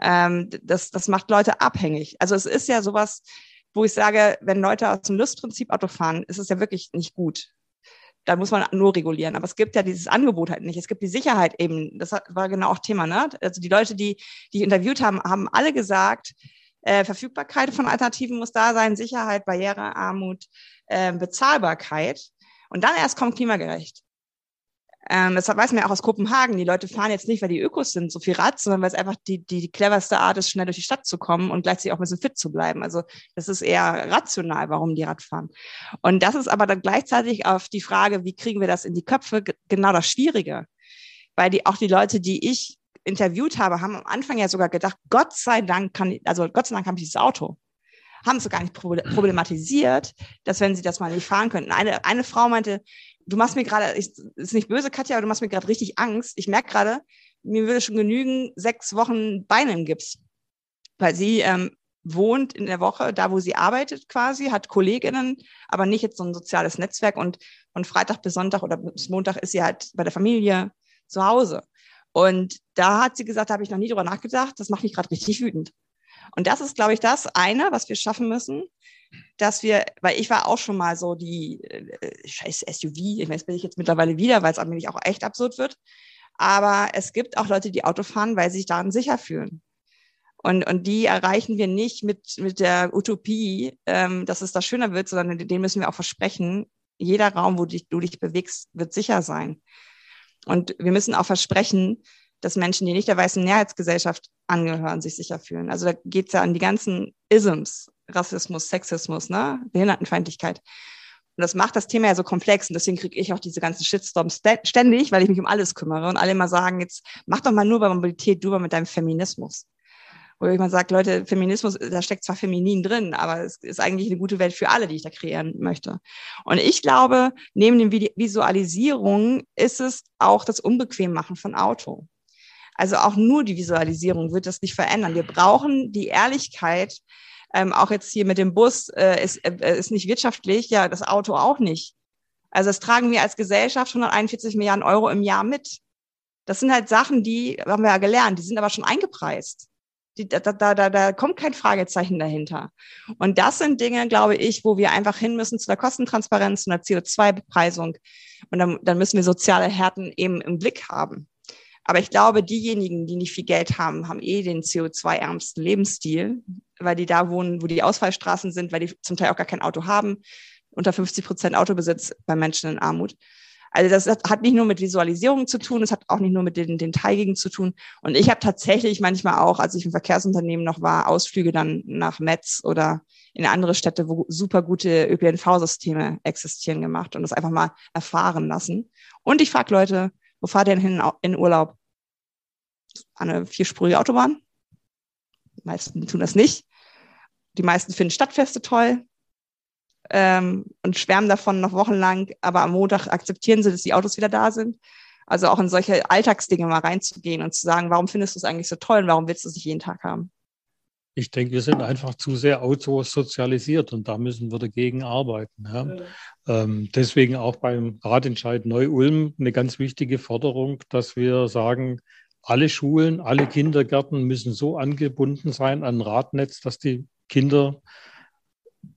Speaker 6: ähm, das, das macht Leute abhängig. Also es ist ja sowas, wo ich sage, wenn Leute aus dem Lustprinzip Auto fahren, ist es ja wirklich nicht gut. Da muss man nur regulieren. Aber es gibt ja dieses Angebot halt nicht. Es gibt die Sicherheit eben. Das war genau auch Thema, ne? Also die Leute, die, die interviewt haben, haben alle gesagt, äh, Verfügbarkeit von Alternativen muss da sein, Sicherheit, Barrierearmut, äh, Bezahlbarkeit. Und dann erst kommt klimagerecht. Ähm, das weiß man ja auch aus Kopenhagen. Die Leute fahren jetzt nicht, weil die Ökos sind, so viel Rad, sondern weil es einfach die, die, die cleverste Art ist, schnell durch die Stadt zu kommen und gleichzeitig auch ein bisschen fit zu bleiben. Also das ist eher rational, warum die Rad fahren. Und das ist aber dann gleichzeitig auf die Frage, wie kriegen wir das in die Köpfe, genau das Schwierige. Weil die, auch die Leute, die ich interviewt habe, haben am Anfang ja sogar gedacht, Gott sei Dank kann, also Gott sei Dank habe ich dieses Auto haben es gar nicht problematisiert, dass wenn sie das mal nicht fahren könnten. Eine, eine Frau meinte, du machst mir gerade, ist nicht böse, Katja, aber du machst mir gerade richtig Angst. Ich merke gerade, mir würde schon genügen, sechs Wochen Beine im Gips. Weil sie ähm, wohnt in der Woche, da wo sie arbeitet quasi, hat Kolleginnen, aber nicht jetzt so ein soziales Netzwerk und von Freitag bis Sonntag oder bis Montag ist sie halt bei der Familie zu Hause. Und da hat sie gesagt, da habe ich noch nie drüber nachgedacht, das macht mich gerade richtig wütend. Und das ist, glaube ich, das eine, was wir schaffen müssen, dass wir, weil ich war auch schon mal so die äh, scheiß SUV, ich weiß, bin ich jetzt mittlerweile wieder, weil es allmählich auch echt absurd wird. Aber es gibt auch Leute, die Auto fahren, weil sie sich daran sicher fühlen. Und, und die erreichen wir nicht mit, mit der Utopie, ähm, dass es da schöner wird, sondern den müssen wir auch versprechen, jeder Raum, wo dich, du dich bewegst, wird sicher sein. Und wir müssen auch versprechen, dass Menschen, die nicht der weißen Mehrheitsgesellschaft angehören, sich sicher fühlen. Also da geht es ja an die ganzen Isms, Rassismus, Sexismus, ne? Behindertenfeindlichkeit. Und das macht das Thema ja so komplex und deswegen kriege ich auch diese ganzen Shitstorms ständig, weil ich mich um alles kümmere und alle immer sagen, jetzt mach doch mal nur bei Mobilität, du mal mit deinem Feminismus. Wo ich mal sage, Leute, Feminismus, da steckt zwar feminin drin, aber es ist eigentlich eine gute Welt für alle, die ich da kreieren möchte. Und ich glaube, neben den Visualisierungen ist es auch das Unbequemmachen von Auto. Also auch nur die Visualisierung wird das nicht verändern. Wir brauchen die Ehrlichkeit, ähm, auch jetzt hier mit dem Bus, äh, ist, äh, ist nicht wirtschaftlich, ja, das Auto auch nicht. Also das tragen wir als Gesellschaft 141 Milliarden Euro im Jahr mit. Das sind halt Sachen, die haben wir ja gelernt, die sind aber schon eingepreist. Die, da, da, da, da kommt kein Fragezeichen dahinter. Und das sind Dinge, glaube ich, wo wir einfach hin müssen zu der Kostentransparenz, zu einer CO2-Bepreisung. Und dann, dann müssen wir soziale Härten eben im Blick haben. Aber ich glaube, diejenigen, die nicht viel Geld haben, haben eh den CO2-ärmsten Lebensstil, weil die da wohnen, wo die Ausfallstraßen sind, weil die zum Teil auch gar kein Auto haben. Unter 50 Prozent Autobesitz bei Menschen in Armut. Also das hat nicht nur mit Visualisierung zu tun, es hat auch nicht nur mit den, den Teigigen zu tun. Und ich habe tatsächlich manchmal auch, als ich im Verkehrsunternehmen noch war, Ausflüge dann nach Metz oder in andere Städte, wo super gute ÖPNV-Systeme existieren gemacht und das einfach mal erfahren lassen. Und ich frage Leute, wo fahrt ihr denn hin in Urlaub? An eine vierspurige Autobahn? Die meisten tun das nicht. Die meisten finden Stadtfeste toll ähm, und schwärmen davon noch wochenlang, aber am Montag akzeptieren sie, dass die Autos wieder da sind. Also auch in solche Alltagsdinge mal reinzugehen und zu sagen, warum findest du es eigentlich so toll und warum willst du es nicht jeden Tag haben?
Speaker 4: Ich denke, wir sind einfach zu sehr autosozialisiert und da müssen wir dagegen arbeiten. Ja. Ähm, deswegen auch beim Ratentscheid Neu-Ulm eine ganz wichtige Forderung, dass wir sagen, alle Schulen, alle Kindergärten müssen so angebunden sein an ein Radnetz, dass die Kinder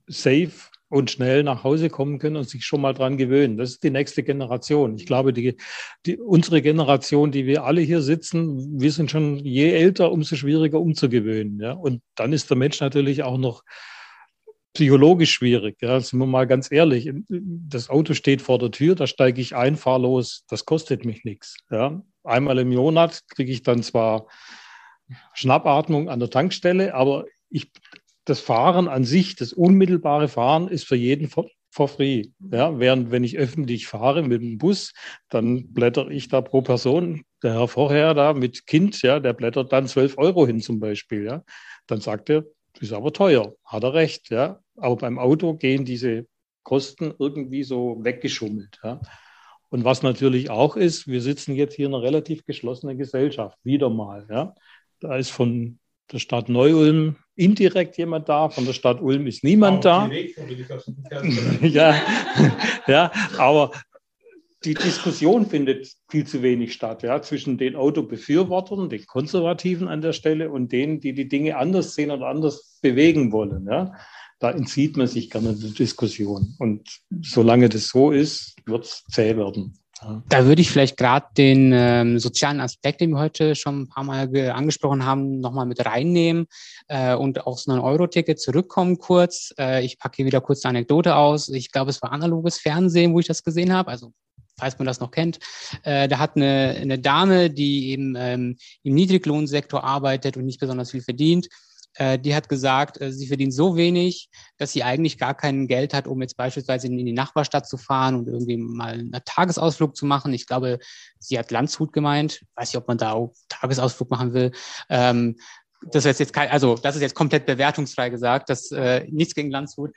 Speaker 4: safe und schnell nach Hause kommen können und sich schon mal dran gewöhnen. Das ist die nächste Generation. Ich glaube, die, die, unsere Generation, die wir alle hier sitzen, wir sind schon je älter, umso schwieriger umzugewöhnen. Ja? Und dann ist der Mensch natürlich auch noch psychologisch schwierig. Ja? Sind wir mal ganz ehrlich. Das Auto steht vor der Tür, da steige ich ein, fahre los. Das kostet mich nichts. Ja? Einmal im Monat kriege ich dann zwar Schnappatmung an der Tankstelle, aber ich das Fahren an sich, das unmittelbare Fahren ist für jeden for, for free. Ja, während wenn ich öffentlich fahre mit dem Bus, dann blätter ich da pro Person, der Herr vorher da mit Kind, ja, der blättert dann 12 Euro hin zum Beispiel. Ja. Dann sagt er, das ist aber teuer, hat er recht. Ja. Aber beim Auto gehen diese Kosten irgendwie so weggeschummelt. Ja. Und was natürlich auch ist, wir sitzen jetzt hier in einer relativ geschlossenen Gesellschaft, wieder mal. Ja. Da ist von der Stadt Neu-Ulm indirekt jemand da, von der Stadt Ulm ist niemand da. ja, ja, aber die Diskussion findet viel zu wenig statt, ja, zwischen den Autobefürwortern, den Konservativen an der Stelle und denen, die die Dinge anders sehen und anders bewegen wollen, ja. Da entzieht man sich gerne der Diskussion. Und solange das so ist, wird es zäh werden.
Speaker 3: Da würde ich vielleicht gerade den ähm, sozialen Aspekt, den wir heute schon ein paar Mal angesprochen haben, nochmal mit reinnehmen äh, und aufs 9-Euro-Ticket zurückkommen kurz. Äh, ich packe hier wieder kurz eine Anekdote aus. Ich glaube, es war analoges Fernsehen, wo ich das gesehen habe, also falls man das noch kennt. Äh, da hat eine, eine Dame, die eben ähm, im Niedriglohnsektor arbeitet und nicht besonders viel verdient, äh, die hat gesagt, äh, sie verdient so wenig, dass sie eigentlich gar kein Geld hat, um jetzt beispielsweise in, die Nachbarstadt zu fahren und irgendwie mal einen Tagesausflug zu machen. Ich glaube, sie hat Landshut gemeint. Weiß nicht, ob man da auch Tagesausflug machen will. Ähm, das ist jetzt kein, also das ist jetzt komplett bewertungsfrei gesagt, das äh, nichts gegen Landshut,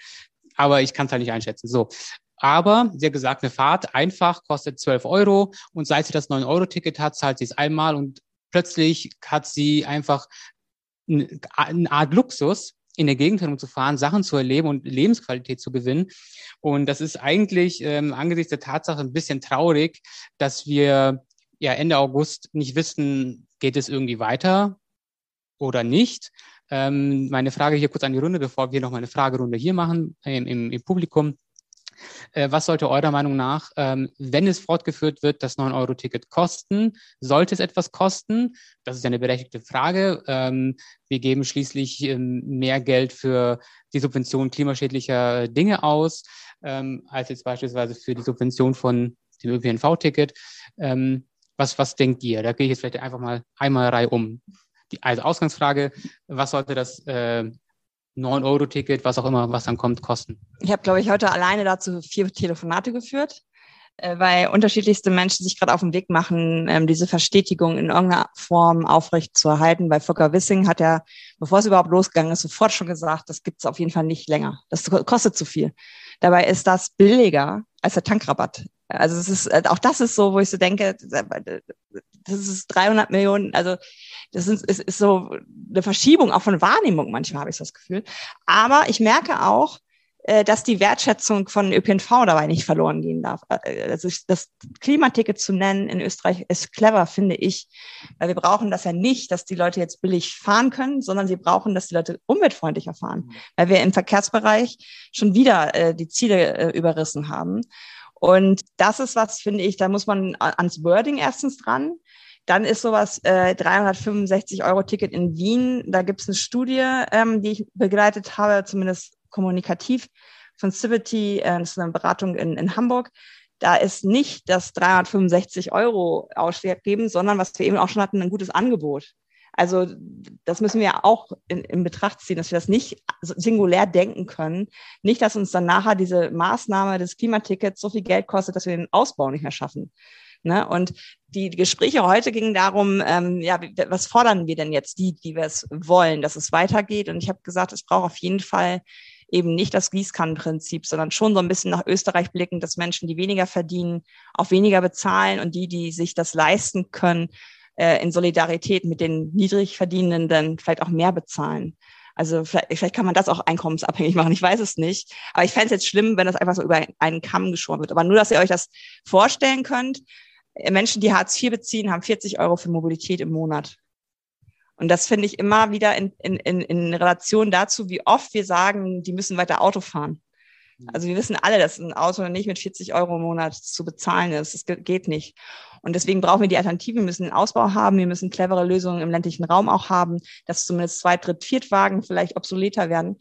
Speaker 3: aber ich kann es halt nicht einschätzen. So, aber sie hat gesagt, eine Fahrt einfach kostet 12 Euro und seit sie das 9-Euro-Ticket hat, zahlt sie es einmal und plötzlich hat sie einfach eine Art Luxus, in der Gegend herumzufahren, Sachen zu erleben und Lebensqualität zu gewinnen. Und das ist eigentlich ähm, angesichts der Tatsache ein bisschen traurig, dass wir ja Ende August nicht wissen, geht es irgendwie weiter oder nicht. Ähm, meine Frage hier kurz an die Runde, bevor wir noch mal eine Fragerunde hier machen im, im, im Publikum. Äh, was sollte eurer Meinung nach, ähm, wenn es fortgeführt wird, das 9-Euro-Ticket kosten? Sollte es etwas kosten? Das ist ja eine berechtigte Frage. Ähm, wir geben schließlich ähm, mehr Geld für die Subvention klimaschädlicher Dinge aus, als jetzt beispielsweise für die Subvention von dem ÖPNV-Ticket. was, was denkt ihr? Da gehe ich jetzt vielleicht einfach mal einmal Reihe um. Die, also Ausgangsfrage, was sollte das äh, 9-Euro-Ticket, was auch immer, was dann kommt, kosten?
Speaker 6: Ich habe, glaube ich, heute alleine dazu vier Telefonate geführt, äh, weil unterschiedlichste Menschen sich gerade auf den Weg machen, ähm, diese Verstetigung in irgendeiner Form aufrecht zu erhalten. Weil Volker Wissing hat ja, bevor es überhaupt losgegangen ist, sofort schon gesagt, das gibt es auf jeden Fall nicht länger. Das kostet zu viel. Dabei ist das billiger als der Tankrabatt. Also es ist, äh, auch das ist so, wo ich so denke, das ist 300 Millionen, also das ist, ist, ist so eine Verschiebung auch von Wahrnehmung, manchmal habe ich das Gefühl. Aber ich merke auch, äh, dass die Wertschätzung von ÖPNV dabei nicht verloren gehen darf. Also das Klimaticket zu nennen in Österreich ist clever, finde ich. Weil wir brauchen das ja nicht, dass die Leute jetzt billig fahren können, sondern sie brauchen, dass die Leute umweltfreundlicher fahren. Mhm. Weil wir im Verkehrsbereich schon wieder äh, die Ziele äh, überrissen haben. Und das ist was, finde ich, da muss man ans Wording erstens dran. Dann ist sowas äh, 365 Euro Ticket in Wien. Da gibt es eine Studie, ähm, die ich begleitet habe, zumindest kommunikativ von Civity, äh, das ist eine Beratung in, in Hamburg. Da ist nicht das 365 Euro ausschlaggebend, sondern was wir eben auch schon hatten, ein gutes Angebot. Also das müssen wir auch in, in Betracht ziehen, dass wir das nicht singulär denken können. Nicht, dass uns dann nachher diese Maßnahme des Klimatickets so viel Geld kostet, dass wir den Ausbau nicht mehr schaffen. Ne? Und die, Gespräche heute gingen darum, ähm, ja, was fordern wir denn jetzt, die, die wir es wollen, dass es weitergeht? Und ich habe gesagt, es braucht auf jeden Fall eben nicht das Gießkannenprinzip, sondern schon so ein bisschen nach Österreich blicken, dass Menschen, die weniger verdienen, auch weniger bezahlen und die, die sich das leisten können, äh, in Solidarität mit den Niedrigverdienenden vielleicht auch mehr bezahlen. Also vielleicht, vielleicht kann man das auch einkommensabhängig machen, ich weiß es nicht. Aber ich fände es jetzt schlimm, wenn das einfach so über einen Kamm geschoren wird. Aber nur, dass ihr euch das vorstellen könnt, Menschen, die Hartz IV beziehen, haben 40 Euro für Mobilität im Monat. Und das finde ich immer wieder in, in, in, in Relation dazu, wie oft wir sagen, die müssen weiter Auto fahren. Also wir wissen alle, dass ein Auto nicht mit 40 Euro im Monat zu bezahlen ist. Das geht nicht. Und deswegen brauchen wir die Alternativen. Wir müssen einen Ausbau haben. Wir müssen clevere Lösungen im ländlichen Raum auch haben, dass zumindest zwei, dritt, viertwagen vielleicht obsoleter werden.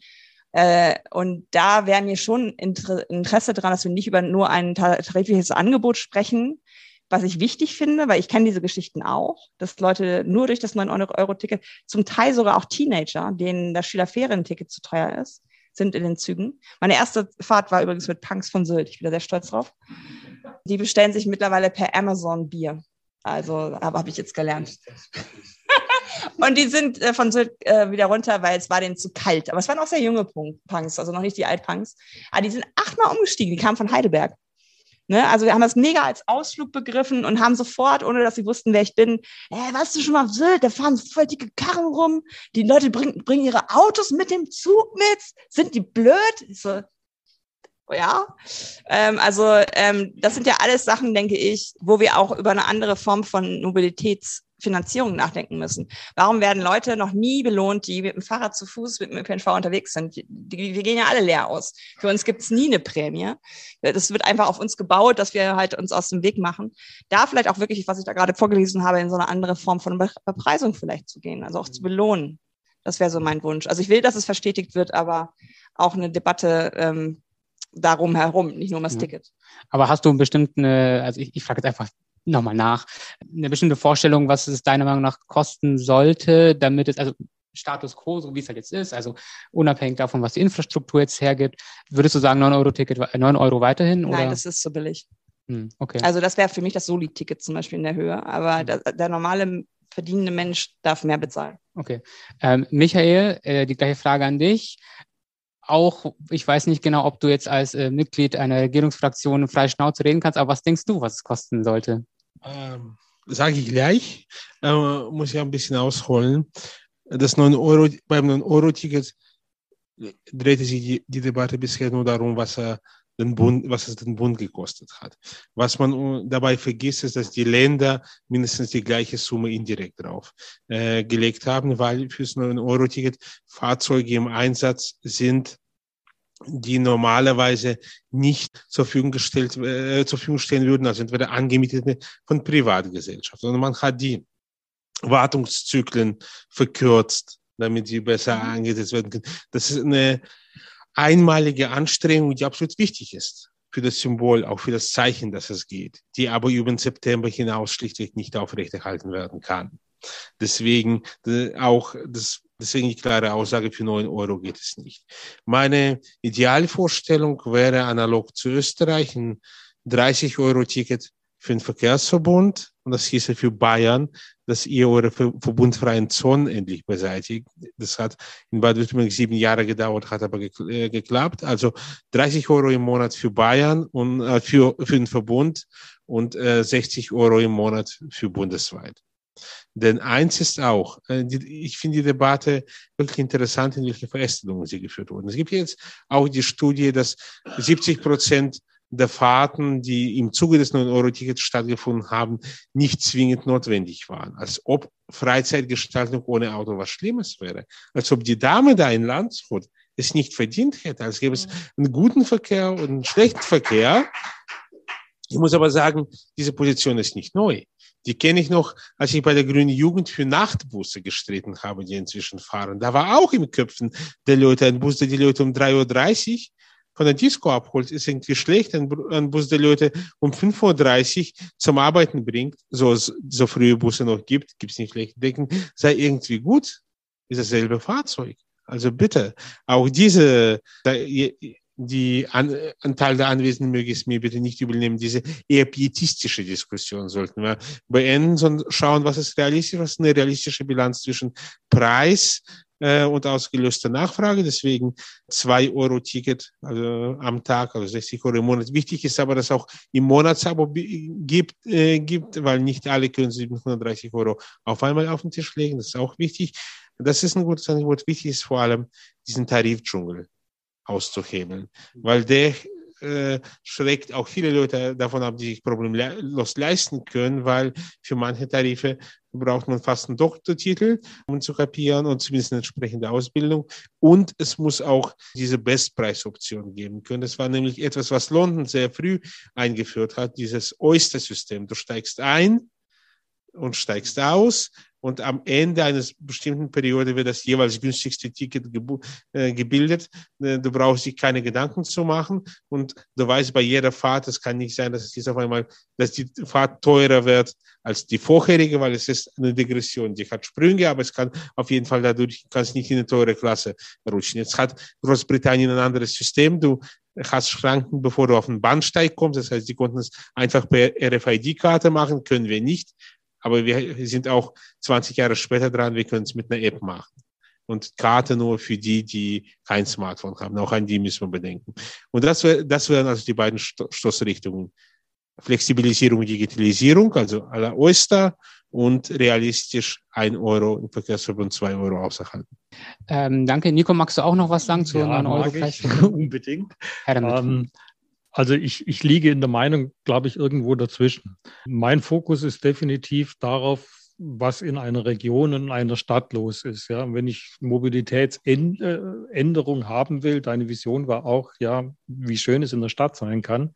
Speaker 6: Äh, und da wären wir schon Interesse daran, dass wir nicht über nur ein tarifliches Angebot sprechen, was ich wichtig finde, weil ich kenne diese Geschichten auch, dass Leute nur durch das 9-Euro-Ticket, zum Teil sogar auch Teenager, denen das Schülerferienticket zu teuer ist, sind in den Zügen. Meine erste Fahrt war übrigens mit Punks von Sylt. Ich bin da sehr stolz drauf. Die bestellen sich mittlerweile per Amazon Bier. Also habe hab ich jetzt gelernt. Und die sind äh, von Sylt äh, wieder runter, weil es war denen zu kalt. Aber es waren auch sehr junge Punks, also noch nicht die Altpunks. Aber die sind achtmal umgestiegen. Die kamen von Heidelberg. Ne? Also wir haben das mega als Ausflug begriffen und haben sofort, ohne dass sie wussten, wer ich bin, äh, weißt du schon mal Sylt, da fahren voll dicke Karren rum, die Leute bringen, bringen ihre Autos mit dem Zug mit, sind die blöd? Ich so, ja. Ähm, also ähm, das sind ja alles Sachen, denke ich, wo wir auch über eine andere Form von Mobilitäts Finanzierung nachdenken müssen. Warum werden Leute noch nie belohnt, die mit dem Fahrrad zu Fuß, mit dem ÖPNV unterwegs sind? Wir gehen ja alle leer aus. Für uns gibt es nie eine Prämie. Das wird einfach auf uns gebaut, dass wir halt uns aus dem Weg machen. Da vielleicht auch wirklich, was ich da gerade vorgelesen habe, in so eine andere Form von Bepreisung vielleicht zu gehen, also auch zu belohnen. Das wäre so mein Wunsch. Also ich will, dass es verstetigt wird, aber auch eine Debatte ähm, darum herum, nicht nur um das
Speaker 3: Ja.
Speaker 6: Ticket.
Speaker 3: Aber hast du einen bestimmten, äh, also ich, ich frage jetzt einfach nochmal nach, eine bestimmte Vorstellung, was es deiner Meinung nach kosten sollte, damit es, also Status quo, so wie es halt jetzt ist, also unabhängig davon, was die Infrastruktur jetzt hergibt, würdest du sagen 9-Euro-Ticket, äh, 9 Euro weiterhin? Oder?
Speaker 6: Nein, das ist so billig.
Speaker 3: Hm, okay.
Speaker 6: Also das wäre für mich das Soli-Ticket zum Beispiel in der Höhe, aber der, der normale verdienende Mensch darf mehr bezahlen.
Speaker 3: Okay. Ähm, Michael, äh, die gleiche Frage an dich. Auch, ich weiß nicht genau, ob du jetzt als äh, Mitglied einer Regierungsfraktion frei Schnauze reden kannst, aber was denkst du, was es kosten sollte?
Speaker 5: Ähm, Sage ich gleich, äh, muss ich ein bisschen ausholen. Das 9 Euro, beim 9-Euro-Ticket drehte sich die, die Debatte bisher nur darum, was er den Bund, was es den Bund gekostet hat. Was man dabei vergisst, ist, dass die Länder mindestens die gleiche Summe indirekt drauf äh, gelegt haben, weil fürs 9-Euro-Ticket Fahrzeuge im Einsatz sind, die normalerweise nicht zur Verfügung gestellt, äh, zur Verfügung stellen würden, also entweder angemietete von Privatgesellschaften, sondern man hat die Wartungszyklen verkürzt, damit sie besser eingesetzt werden können. Das ist eine einmalige Anstrengung, die absolut wichtig ist für das Symbol, auch für das Zeichen, dass es geht, die aber über den September hinaus schlichtweg nicht aufrechterhalten werden kann. Deswegen äh, auch das, deswegen die klare Aussage für 9 Euro geht es nicht. Meine Idealvorstellung wäre analog zu Österreich ein 30 Euro Ticket für den Verkehrsverbund und das hieße für Bayern, dass ihr eure ver- verbundfreien Zonen endlich beseitigt. Das hat in Baden-Württemberg sieben Jahre gedauert, hat aber äh, geklappt. Also 30 Euro im Monat für Bayern und äh, für, für den Verbund und äh, 60 Euro im Monat für bundesweit. Denn eins ist auch, äh, ich finde die Debatte wirklich interessant, in welche Verästelungen sie geführt wurden. Es gibt jetzt auch die Studie, dass 70 Prozent der Fahrten, die im Zuge des 9-Euro-Tickets stattgefunden haben, nicht zwingend notwendig waren. Als ob Freizeitgestaltung ohne Auto was Schlimmes wäre. Als ob die Dame da in Landshut es nicht verdient hätte. Als gäbe es einen guten Verkehr und einen schlechten Verkehr. Ich muss aber sagen, diese Position ist nicht neu. Die kenne ich noch, als ich bei der Grünen Jugend für Nachtbusse gestritten habe, die inzwischen fahren. Da war auch im Köpfen der Leute ein Bus, der die Leute um 3.30 Uhr von der Disco abholt, ist irgendwie schlecht. Ein, Bu- ein Bus, der Leute um 5.30 Uhr zum Arbeiten bringt, so, so frühe Busse noch gibt, gibt's nicht flächendeckend, sei irgendwie gut, ist dasselbe Fahrzeug. Also bitte, auch diese, die An Anteil der Anwesenden möge es mir bitte nicht übel diese eher pietistische Diskussion sollten wir beenden, sondern schauen, was ist realistisch, was ist eine realistische Bilanz zwischen Preis äh, und ausgelöster Nachfrage. Deswegen zwei Euro Ticket also am Tag, also 60 Euro im Monat. Wichtig ist aber, dass auch im Monatsabo gibt, äh, gibt, weil nicht alle können 730 Euro auf einmal auf den Tisch legen. Das ist auch wichtig. Das ist ein gutes Angebot. Wichtig ist vor allem diesen Tarifdschungel auszuhebeln, weil der äh, schreckt auch viele Leute davon ab, die sich problemlos leisten können, weil für manche Tarife braucht man fast einen Doktortitel, um zu kapieren und zumindest eine entsprechende Ausbildung. Und es muss auch diese Bestpreisoption geben können. Das war nämlich etwas, was London sehr früh eingeführt hat, dieses Oyster-System. Du steigst ein und steigst aus und am Ende eines bestimmten Periode wird das jeweils günstigste Ticket äh, gebildet. Äh, Du brauchst dich keine Gedanken zu machen und du weißt bei jeder Fahrt, es kann nicht sein, dass es jetzt auf einmal, dass die Fahrt teurer wird als die vorherige, weil es ist eine Degression. Die hat Sprünge, aber es kann auf jeden Fall dadurch, kann es nicht in eine teure Klasse rutschen. Jetzt hat Großbritannien ein anderes System. Du hast Schranken, bevor du auf den Bahnsteig kommst. Das heißt, die konnten es einfach per RFID-Karte machen, können wir nicht. Aber wir sind auch 20 Jahre später dran, wir können es mit einer App machen. Und Karte nur für die, die kein Smartphone haben. Auch an die müssen wir bedenken. Und das, wär, das wären also die beiden Sto Stoßrichtungen. Flexibilisierung, Digitalisierung, also la Oyster und realistisch ein Euro im Verkehrsverbund, zwei Euro außerhalb.
Speaker 3: Ähm, danke. Nico, magst du auch noch was sagen zu
Speaker 4: Ja,
Speaker 3: 9 Euro?
Speaker 4: mag
Speaker 3: vielleicht?
Speaker 4: ich, unbedingt. Ähm, also ich, ich liege in der Meinung, glaube ich, irgendwo dazwischen. Mein Fokus ist definitiv darauf, was in einer Region, in einer Stadt los ist. Ja, wenn ich Mobilitätsänderung haben will, deine Vision war auch, ja, wie schön es in der Stadt sein kann,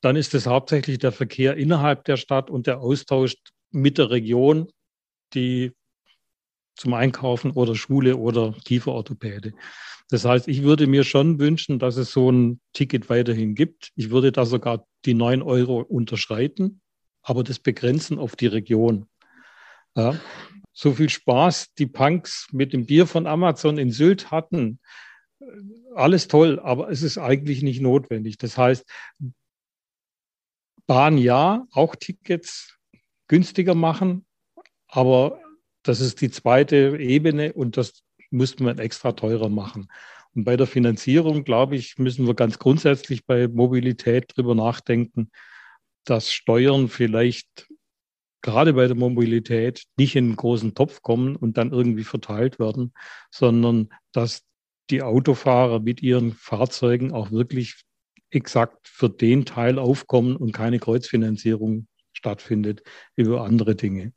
Speaker 4: dann ist es hauptsächlich der Verkehr innerhalb der Stadt und der Austausch mit der Region, die zum Einkaufen oder Schule oder Kieferorthopäde. Das heißt, ich würde mir schon wünschen, dass es so ein Ticket weiterhin gibt. Ich würde da sogar die 9 Euro unterschreiten, aber das begrenzen auf die Region. Ja. So viel Spaß die Punks mit dem Bier von Amazon in Sylt hatten, alles toll, aber es ist eigentlich nicht notwendig. Das heißt, Bahn ja, auch Tickets günstiger machen, aber das ist die zweite Ebene und das müsste man extra teurer machen. Und bei der Finanzierung, glaube ich, müssen wir ganz grundsätzlich bei Mobilität drüber nachdenken, dass Steuern vielleicht gerade bei der Mobilität nicht in einen großen Topf kommen und dann irgendwie verteilt werden, sondern dass die Autofahrer mit ihren Fahrzeugen auch wirklich exakt für den Teil aufkommen und keine Kreuzfinanzierung stattfindet über andere Dinge.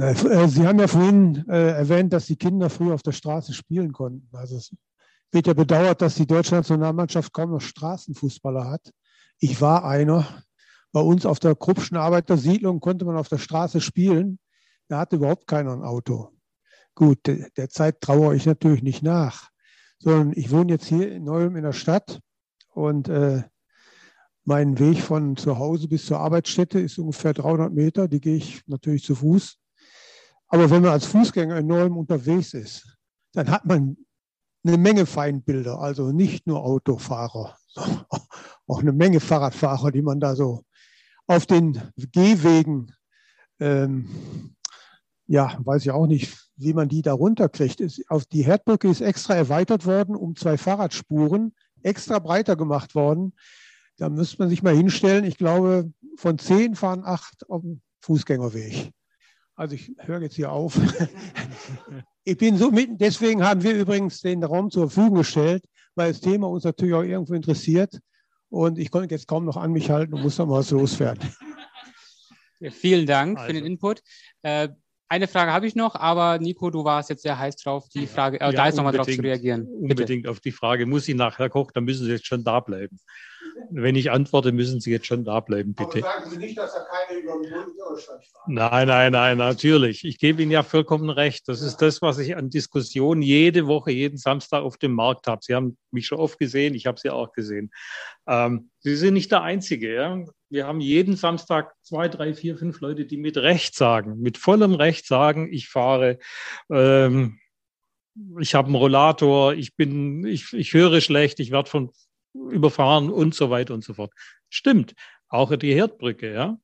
Speaker 8: Äh, Sie haben ja vorhin äh, erwähnt, dass die Kinder früher auf der Straße spielen konnten. Also es wird ja bedauert, dass die deutsche Nationalmannschaft kaum noch Straßenfußballer hat. Ich war einer. Bei uns auf der Kruppschen Arbeitersiedlung konnte man auf der Straße spielen. Da hatte überhaupt keiner ein Auto. Gut, der Zeit traue ich natürlich nicht nach, sondern ich wohne jetzt hier in Neuem in der Stadt und äh, mein Weg von zu Hause bis zur Arbeitsstätte ist ungefähr 300 Meter. Die gehe ich natürlich zu Fuß. Aber wenn man als Fußgänger enorm unterwegs ist, dann hat man eine Menge Feindbilder, also nicht nur Autofahrer, auch eine Menge Fahrradfahrer, die man da so auf den Gehwegen, ähm, ja, weiß ich auch nicht, wie man die da runterkriegt. auf die Herdbrücke ist extra erweitert worden um zwei Fahrradspuren extra breiter gemacht worden. Da müsste man sich mal hinstellen. Ich glaube, von zehn fahren acht auf dem Fußgängerweg. Also ich höre jetzt hier auf. Ich bin so mitten, deswegen haben wir übrigens den Raum zur Verfügung gestellt, weil das Thema uns natürlich auch irgendwo interessiert. Und ich konnte jetzt kaum noch an mich halten und muss noch mal was loswerden.
Speaker 3: Ja, vielen Dank also. für den also. Input. Äh, eine Frage habe ich noch, aber Nico, du warst jetzt sehr heiß drauf, die Frage, äh, ja, da ist nochmal drauf zu reagieren.
Speaker 4: Bitte. Unbedingt auf die Frage, muss ich nachher kochen, dann müssen Sie jetzt schon da bleiben. Wenn ich antworte, müssen Sie jetzt schon da bleiben, bitte. Aber sagen Sie nicht, dass da keine über Widerstand fahren. Nein, nein, nein, natürlich. Ich gebe Ihnen ja vollkommen recht. Das ist das, was ich an Diskussionen jede Woche, jeden Samstag auf dem Markt habe. Sie haben mich schon oft gesehen, ich habe Sie auch gesehen. Ähm, Sie sind nicht der Einzige. Ja? Wir haben jeden Samstag zwei, drei, vier, fünf Leute, die mit Recht sagen, mit vollem Recht sagen, ich fahre. Ähm, ich habe einen Rollator, ich bin, ich, ich höre schlecht, ich werde von überfahren und so weiter und so fort. Stimmt. Auch die Herdbrücke, ja.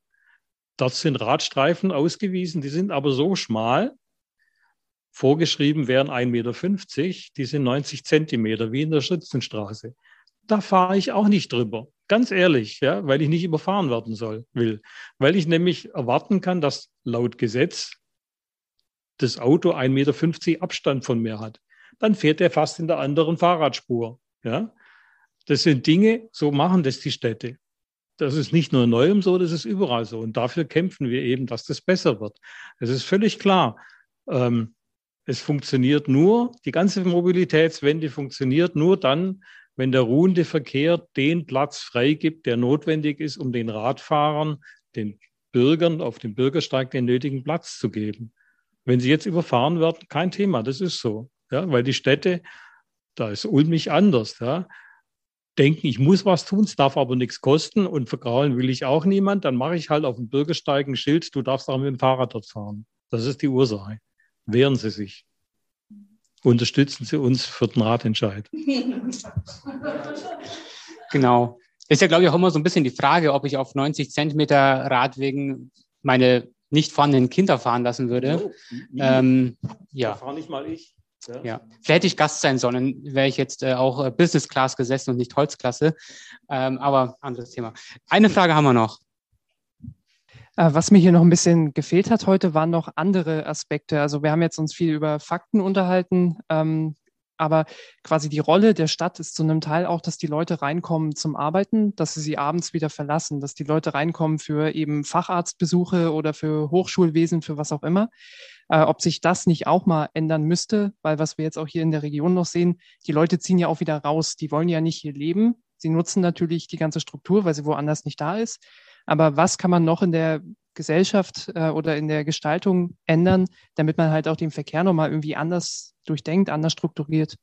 Speaker 4: Dort sind Radstreifen ausgewiesen, die sind aber so schmal, vorgeschrieben wären 1,50 Meter, die sind 90 Zentimeter, wie in der Schützenstraße. Da fahre ich auch nicht drüber. Ganz ehrlich, ja, weil ich nicht überfahren werden soll, will. Weil ich nämlich erwarten kann, dass laut Gesetz das Auto 1,50 Meter Abstand von mir hat. Dann fährt er fast in der anderen Fahrradspur. Ja? Das sind Dinge, so machen das die Städte. Das ist nicht nur in Neuem so, das ist überall so. Und dafür kämpfen wir eben, dass das besser wird. Es ist völlig klar. Ähm, es funktioniert nur, die ganze Mobilitätswende funktioniert nur dann, wenn der ruhende Verkehr den Platz freigibt, der notwendig ist, um den Radfahrern, den Bürgern auf dem Bürgersteig den nötigen Platz zu geben. Wenn sie jetzt überfahren werden, kein Thema, das ist so. Ja, weil die Städte, da ist Ulm nicht anders. Ja denken, ich muss was tun, es darf aber nichts kosten und vergraulen will ich auch niemand, dann mache ich halt auf dem Bürgersteig ein Schild, du darfst auch mit dem Fahrrad dort fahren. Das ist die Ursache. Wehren Sie sich. Unterstützen Sie uns für den Ratentscheid.
Speaker 3: genau. Ist ja, glaube ich, auch immer so ein bisschen die Frage, ob ich auf 90 Zentimeter Radwegen meine nicht vorhandenen Kinder fahren lassen würde. Oh, ähm, ja. Da fahre nicht mal ich. Ja. ja. Vielleicht hätte ich Gast sein sollen, wäre ich jetzt äh, auch äh, Business Class gesessen und nicht Holzklasse. Ähm, aber anderes Thema. Eine Frage haben wir noch.
Speaker 1: Äh, was mir hier noch ein bisschen gefehlt hat heute, waren noch andere Aspekte. Also wir haben jetzt uns viel über Fakten unterhalten. Ähm, aber quasi die Rolle der Stadt ist zu einem Teil auch, dass die Leute reinkommen zum Arbeiten, dass sie sie abends wieder verlassen, dass die Leute reinkommen für eben Facharztbesuche oder für Hochschulwesen, für was auch immer. Äh, ob sich das nicht auch mal ändern müsste, weil was wir jetzt auch hier in der Region noch sehen, die Leute ziehen ja auch wieder raus, die wollen ja nicht hier leben. Sie nutzen natürlich die ganze Struktur, weil sie woanders nicht da ist. Aber was kann man noch in der Gesellschaft äh, oder in der Gestaltung ändern, damit man halt auch den Verkehr nochmal irgendwie anders durchdenkt, anders strukturiert?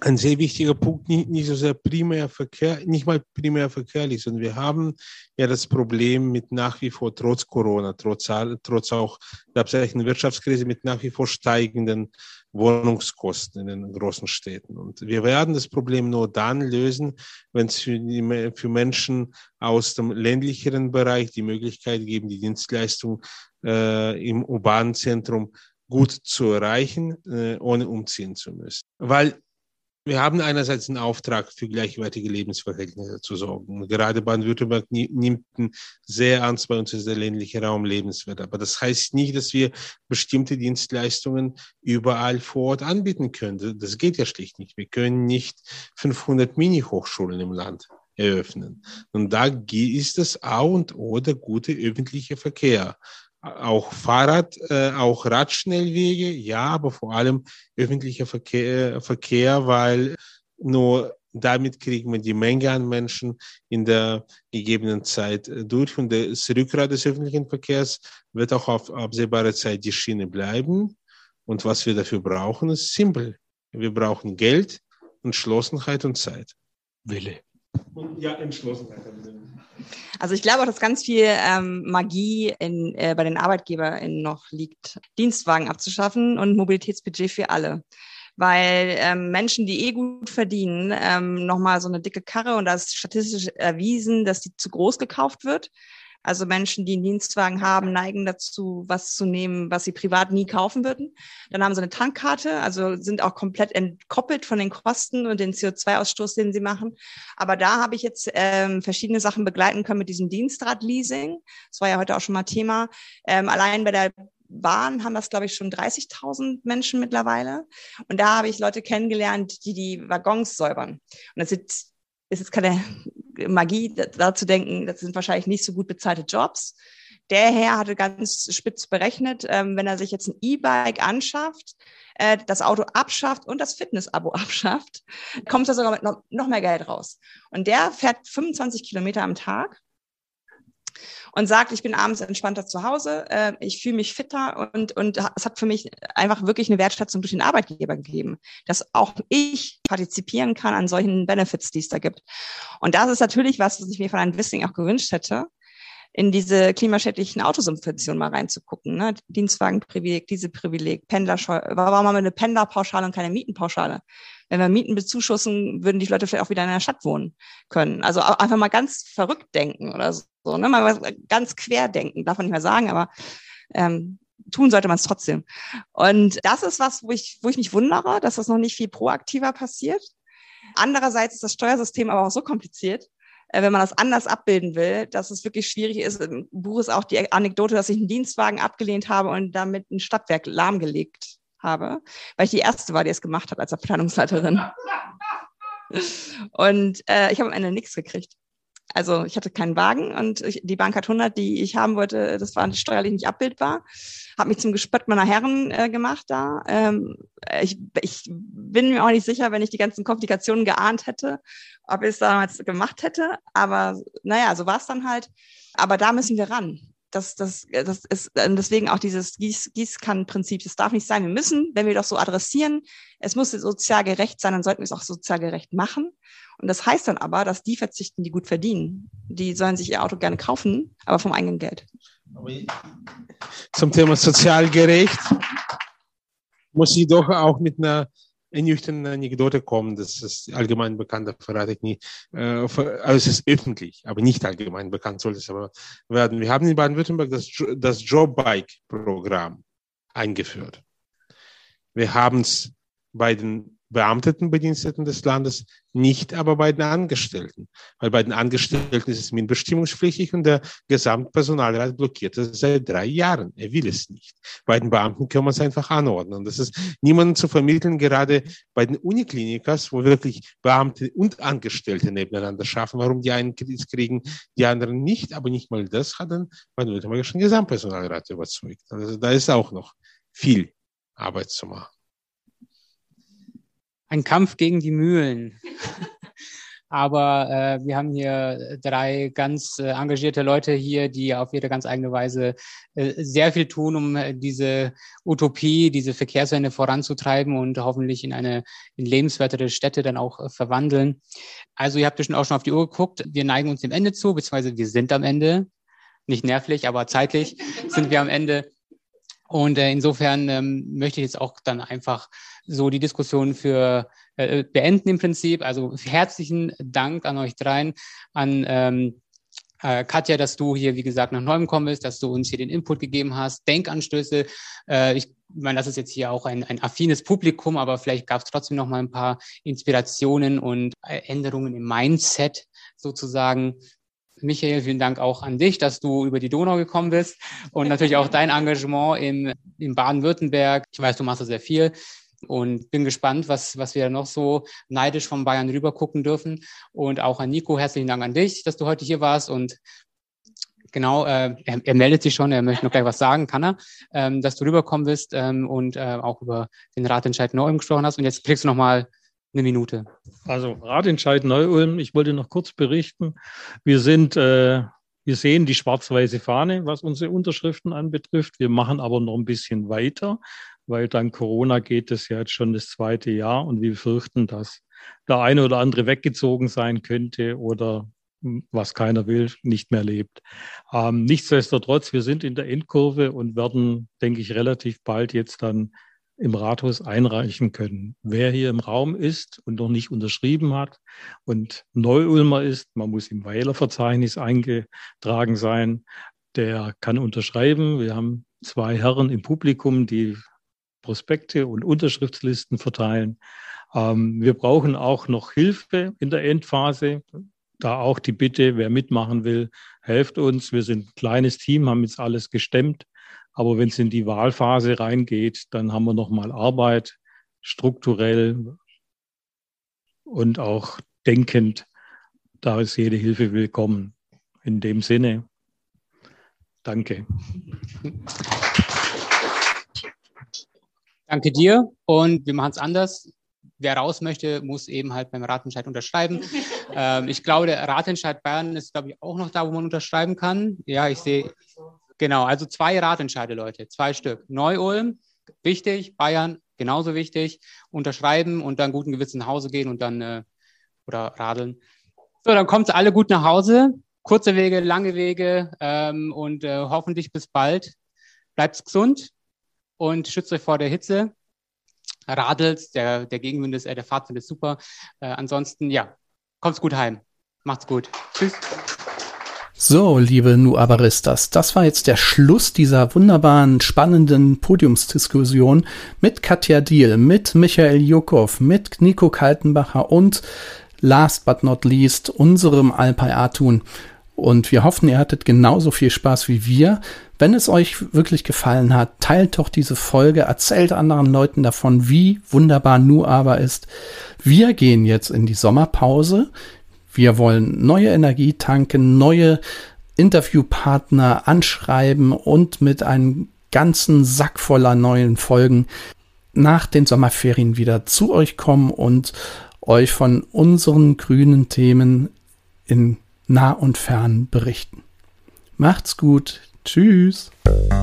Speaker 5: ein sehr wichtiger Punkt, nicht, nicht so sehr primär Verkehr, nicht mal primär verkehrlich, sondern wir haben ja das Problem mit nach wie vor, trotz Corona, trotz, trotz auch der absichtlichen Wirtschaftskrise, mit nach wie vor steigenden Wohnungskosten in den großen Städten. Und wir werden das Problem nur dann lösen, wenn es für, die, für Menschen aus dem ländlicheren Bereich die Möglichkeit geben, die Dienstleistung äh, im urbanen Zentrum gut zu erreichen, äh, ohne umziehen zu müssen. Weil wir haben einerseits einen Auftrag für gleichwertige Lebensverhältnisse zu sorgen. Gerade Baden-Württemberg nimmt sehr ernst, bei uns ist der ländliche Raum lebenswert. Aber das heißt nicht, dass wir bestimmte Dienstleistungen überall vor Ort anbieten können. Das geht ja schlicht nicht. Wir können nicht 500 Mini-Hochschulen im Land eröffnen. Und da ist das A und O der gute öffentliche Verkehr auch Fahrrad, äh, auch Radschnellwege, ja, aber vor allem öffentlicher Verkehr, Verkehr, weil nur damit kriegen wir die Menge an Menschen in der gegebenen Zeit äh, durch. Und das Rückgrat des öffentlichen Verkehrs wird auch auf absehbare Zeit die Schiene bleiben. Und was wir dafür brauchen, ist simpel. Wir brauchen Geld, Entschlossenheit und Zeit.
Speaker 2: Wille.
Speaker 5: Und ja, Entschlossenheit.
Speaker 6: Also ich glaube auch, dass ganz viel ähm, Magie in, äh, bei den ArbeitgeberInnen noch liegt, Dienstwagen abzuschaffen und Mobilitätsbudget für alle weil ähm, Menschen, die eh gut verdienen, ähm, nochmal so eine dicke Karre und da ist statistisch erwiesen, dass die zu groß gekauft wird. Also Menschen, die einen Dienstwagen haben, neigen dazu, was zu nehmen, was sie privat nie kaufen würden. Dann haben sie eine Tankkarte, also sind auch komplett entkoppelt von den Kosten und den CO2-Ausstoß, den sie machen. Aber da habe ich jetzt ähm, verschiedene Sachen begleiten können mit diesem Dienstrad-Leasing. Das war ja heute auch schon mal Thema. Ähm, allein bei der Bahn haben das, glaube ich, schon 30.000 Menschen mittlerweile. Und da habe ich Leute kennengelernt, die die Waggons säubern. Und das sind ist jetzt keine Magie, da zu denken, das sind wahrscheinlich nicht so gut bezahlte Jobs. Der Herr hatte ganz spitz berechnet, ähm, wenn er sich jetzt ein E-Bike anschafft, äh, das Auto abschafft und das Fitness-Abo abschafft, kommt er sogar mit noch, noch mehr Geld raus. Und der fährt 25 Kilometer am Tag und sagt, ich bin abends entspannter zu Hause, äh, ich fühle mich fitter und, und es hat für mich einfach wirklich eine Wertschätzung durch den Arbeitgeber gegeben, dass auch ich partizipieren kann an solchen Benefits, die es da gibt. Und das ist natürlich was, was ich mir von einem Wissing auch gewünscht hätte, in diese klimaschädlichen Autosubventionen mal reinzugucken. Ne? Dienstwagenprivileg, diese Privileg, Pendlerscheu, warum haben wir eine Pendlerpauschale und keine Mietenpauschale? Wenn wir Mieten bezuschussen, würden die Leute vielleicht auch wieder in der Stadt wohnen können. Also einfach mal ganz verrückt denken oder so. Ne? Mal ganz quer denken, darf man nicht mehr sagen, aber ähm, tun sollte man es trotzdem. Und das ist was, wo ich, wo ich mich wundere, dass das noch nicht viel proaktiver passiert. Andererseits ist das Steuersystem aber auch so kompliziert, äh, wenn man das anders abbilden will, dass es wirklich schwierig ist. Im Buch ist auch die Anekdote, dass ich einen Dienstwagen abgelehnt habe und damit ein Stadtwerk lahmgelegt habe, weil ich die erste war, die es gemacht hat als Abteilungsleiterin. Und äh, ich habe am Ende nichts gekriegt. Also ich hatte keinen Wagen und ich, die Bank hat 100, die ich haben wollte, das war steuerlich nicht abbildbar. Habe mich zum Gespött meiner Herren äh, gemacht da. Ähm, ich, ich bin mir auch nicht sicher, wenn ich die ganzen Komplikationen geahnt hätte, ob ich es damals gemacht hätte. Aber naja, so war es dann halt. Aber da müssen wir ran das, das, das ist deswegen auch dieses Gieß, Gießkannenprinzip. Das darf nicht sein. Wir müssen, wenn wir doch so adressieren, es muss sozial gerecht sein, dann sollten wir es auch sozial gerecht machen. Und das heißt dann aber, dass die verzichten, die gut verdienen. Die sollen sich ihr Auto gerne kaufen, aber vom eigenen Geld.
Speaker 5: Zum Thema sozial gerecht muss ich doch auch mit einer ernüchternde Anekdote kommen, das ist allgemein bekannt, das verrate ich nie. Äh, also es ist öffentlich, aber nicht allgemein bekannt soll es aber werden. Wir haben in Baden-Württemberg das, das Jobbike-Programm eingeführt. Wir haben es bei den Beamteten, Bediensteten des Landes, nicht aber bei den Angestellten. Weil bei den Angestellten ist es mitbestimmungspflichtig und der Gesamtpersonalrat blockiert es seit drei Jahren. Er will es nicht. Bei den Beamten können wir es einfach anordnen. Das ist niemandem zu vermitteln, gerade bei den Uniklinikas, wo wirklich Beamte und Angestellte nebeneinander schaffen, warum die einen Kredit kriegen, die anderen nicht. Aber nicht mal das hat dann mein württembergischen Gesamtpersonalrat überzeugt. Also da ist auch noch viel Arbeit zu machen.
Speaker 3: Ein Kampf gegen die Mühlen. aber äh, wir haben hier drei ganz äh, engagierte Leute hier, die auf ihre ganz eigene Weise äh, sehr viel tun, um äh, diese Utopie, diese Verkehrswende voranzutreiben und hoffentlich in eine in lebenswertere Städte dann auch äh, verwandeln. Also ihr habt bestimmt auch schon auf die Uhr geguckt. Wir neigen uns dem Ende zu, beziehungsweise wir sind am Ende. Nicht nervlich, aber zeitlich sind wir am Ende. Und äh, insofern ähm, möchte ich jetzt auch dann einfach so die Diskussion für äh, beenden im Prinzip. Also herzlichen Dank an euch dreien, an ähm, äh, Katja, dass du hier, wie gesagt, nach Neuem gekommen bist, dass du uns hier den Input gegeben hast, Denkanstöße. Äh, ich meine, das ist jetzt hier auch ein, ein affines Publikum, aber vielleicht gab es trotzdem noch mal ein paar Inspirationen und äh, Änderungen im Mindset sozusagen, Michael, vielen Dank auch an dich, dass du über die Donau gekommen bist und natürlich auch dein Engagement im, im Baden-Württemberg. Ich weiß, du machst da sehr viel und bin gespannt, was, was wir noch so neidisch von Bayern rüber gucken dürfen. Und auch an Nico, herzlichen Dank an dich, dass du heute hier warst und Genau, äh, er, er meldet sich schon, er möchte noch gleich was sagen, kann er, ähm, dass du rüberkommen bist ähm, und äh, auch über den Ratentscheid Neu gesprochen hast. Und jetzt kriegst du noch mal eine Minute.
Speaker 4: Also Ratentscheid Neu-Ulm, ich wollte noch kurz berichten. Wir sind, äh, wir sehen die schwarz-weiße Fahne, was unsere Unterschriften anbetrifft. Wir machen aber noch ein bisschen weiter, weil dank Corona geht es ja jetzt schon das zweite Jahr und wir fürchten, dass der eine oder andere weggezogen sein könnte oder hm, was keiner will, nicht mehr lebt. Ähm, nichtsdestotrotz, wir sind in der Endkurve und werden, denke ich, relativ bald jetzt dann im Rathaus einreichen können. Wer hier im Raum ist und noch nicht unterschrieben hat und Neu-Ulmer ist, man muss im Weilerverzeichnis eingetragen sein, der kann unterschreiben. Wir haben zwei Herren im Publikum, die Prospekte und Unterschriftslisten verteilen. Ähm, wir brauchen auch noch Hilfe in der Endphase. Da auch die Bitte, wer mitmachen will, helft uns. Wir sind ein kleines Team, haben jetzt alles gestemmt. Aber wenn es in die Wahlphase reingeht, dann haben wir nochmal Arbeit, strukturell und auch denkend. Da ist jede Hilfe willkommen. In dem Sinne, danke.
Speaker 3: Danke dir und wir machen es anders. Wer raus möchte, muss eben halt beim Ratentscheid unterschreiben. ähm, ich glaube, der Ratentscheid Bayern ist, glaube ich, auch noch da, wo man unterschreiben kann. Ja, ich sehe. Genau, also zwei Ratentscheide, Leute, zwei Stück. Neu-Ulm, wichtig, Bayern, genauso wichtig. Unterschreiben und dann guten Gewissen nach Hause gehen und dann äh, oder radeln. So, dann kommt alle gut nach Hause. Kurze Wege, lange Wege ähm, und äh, hoffentlich bis bald. Bleibt gesund und schützt euch vor der Hitze. Radelt, der, der Gegenwind ist, äh, der Fahrtwind ist super. Äh, ansonsten, ja, kommt's gut heim. Macht's gut. Tschüss.
Speaker 2: So, liebe Nuabaristas, das war jetzt der Schluss dieser wunderbaren, spannenden Podiumsdiskussion mit Katja Diel, mit Michael Jukow, mit Nico Kaltenbacher und last but not least unserem Alpay Atun. Und wir hoffen, ihr hattet genauso viel Spaß wie wir. Wenn es euch wirklich gefallen hat, teilt doch diese Folge, erzählt anderen Leuten davon, wie wunderbar Nuaba ist. Wir gehen jetzt in die Sommerpause. Wir wollen neue Energie tanken, neue Interviewpartner anschreiben und mit einem ganzen Sack voller neuen Folgen nach den Sommerferien wieder zu euch kommen und euch von unseren grünen Themen in nah und fern berichten. Macht's gut. Tschüss. Musik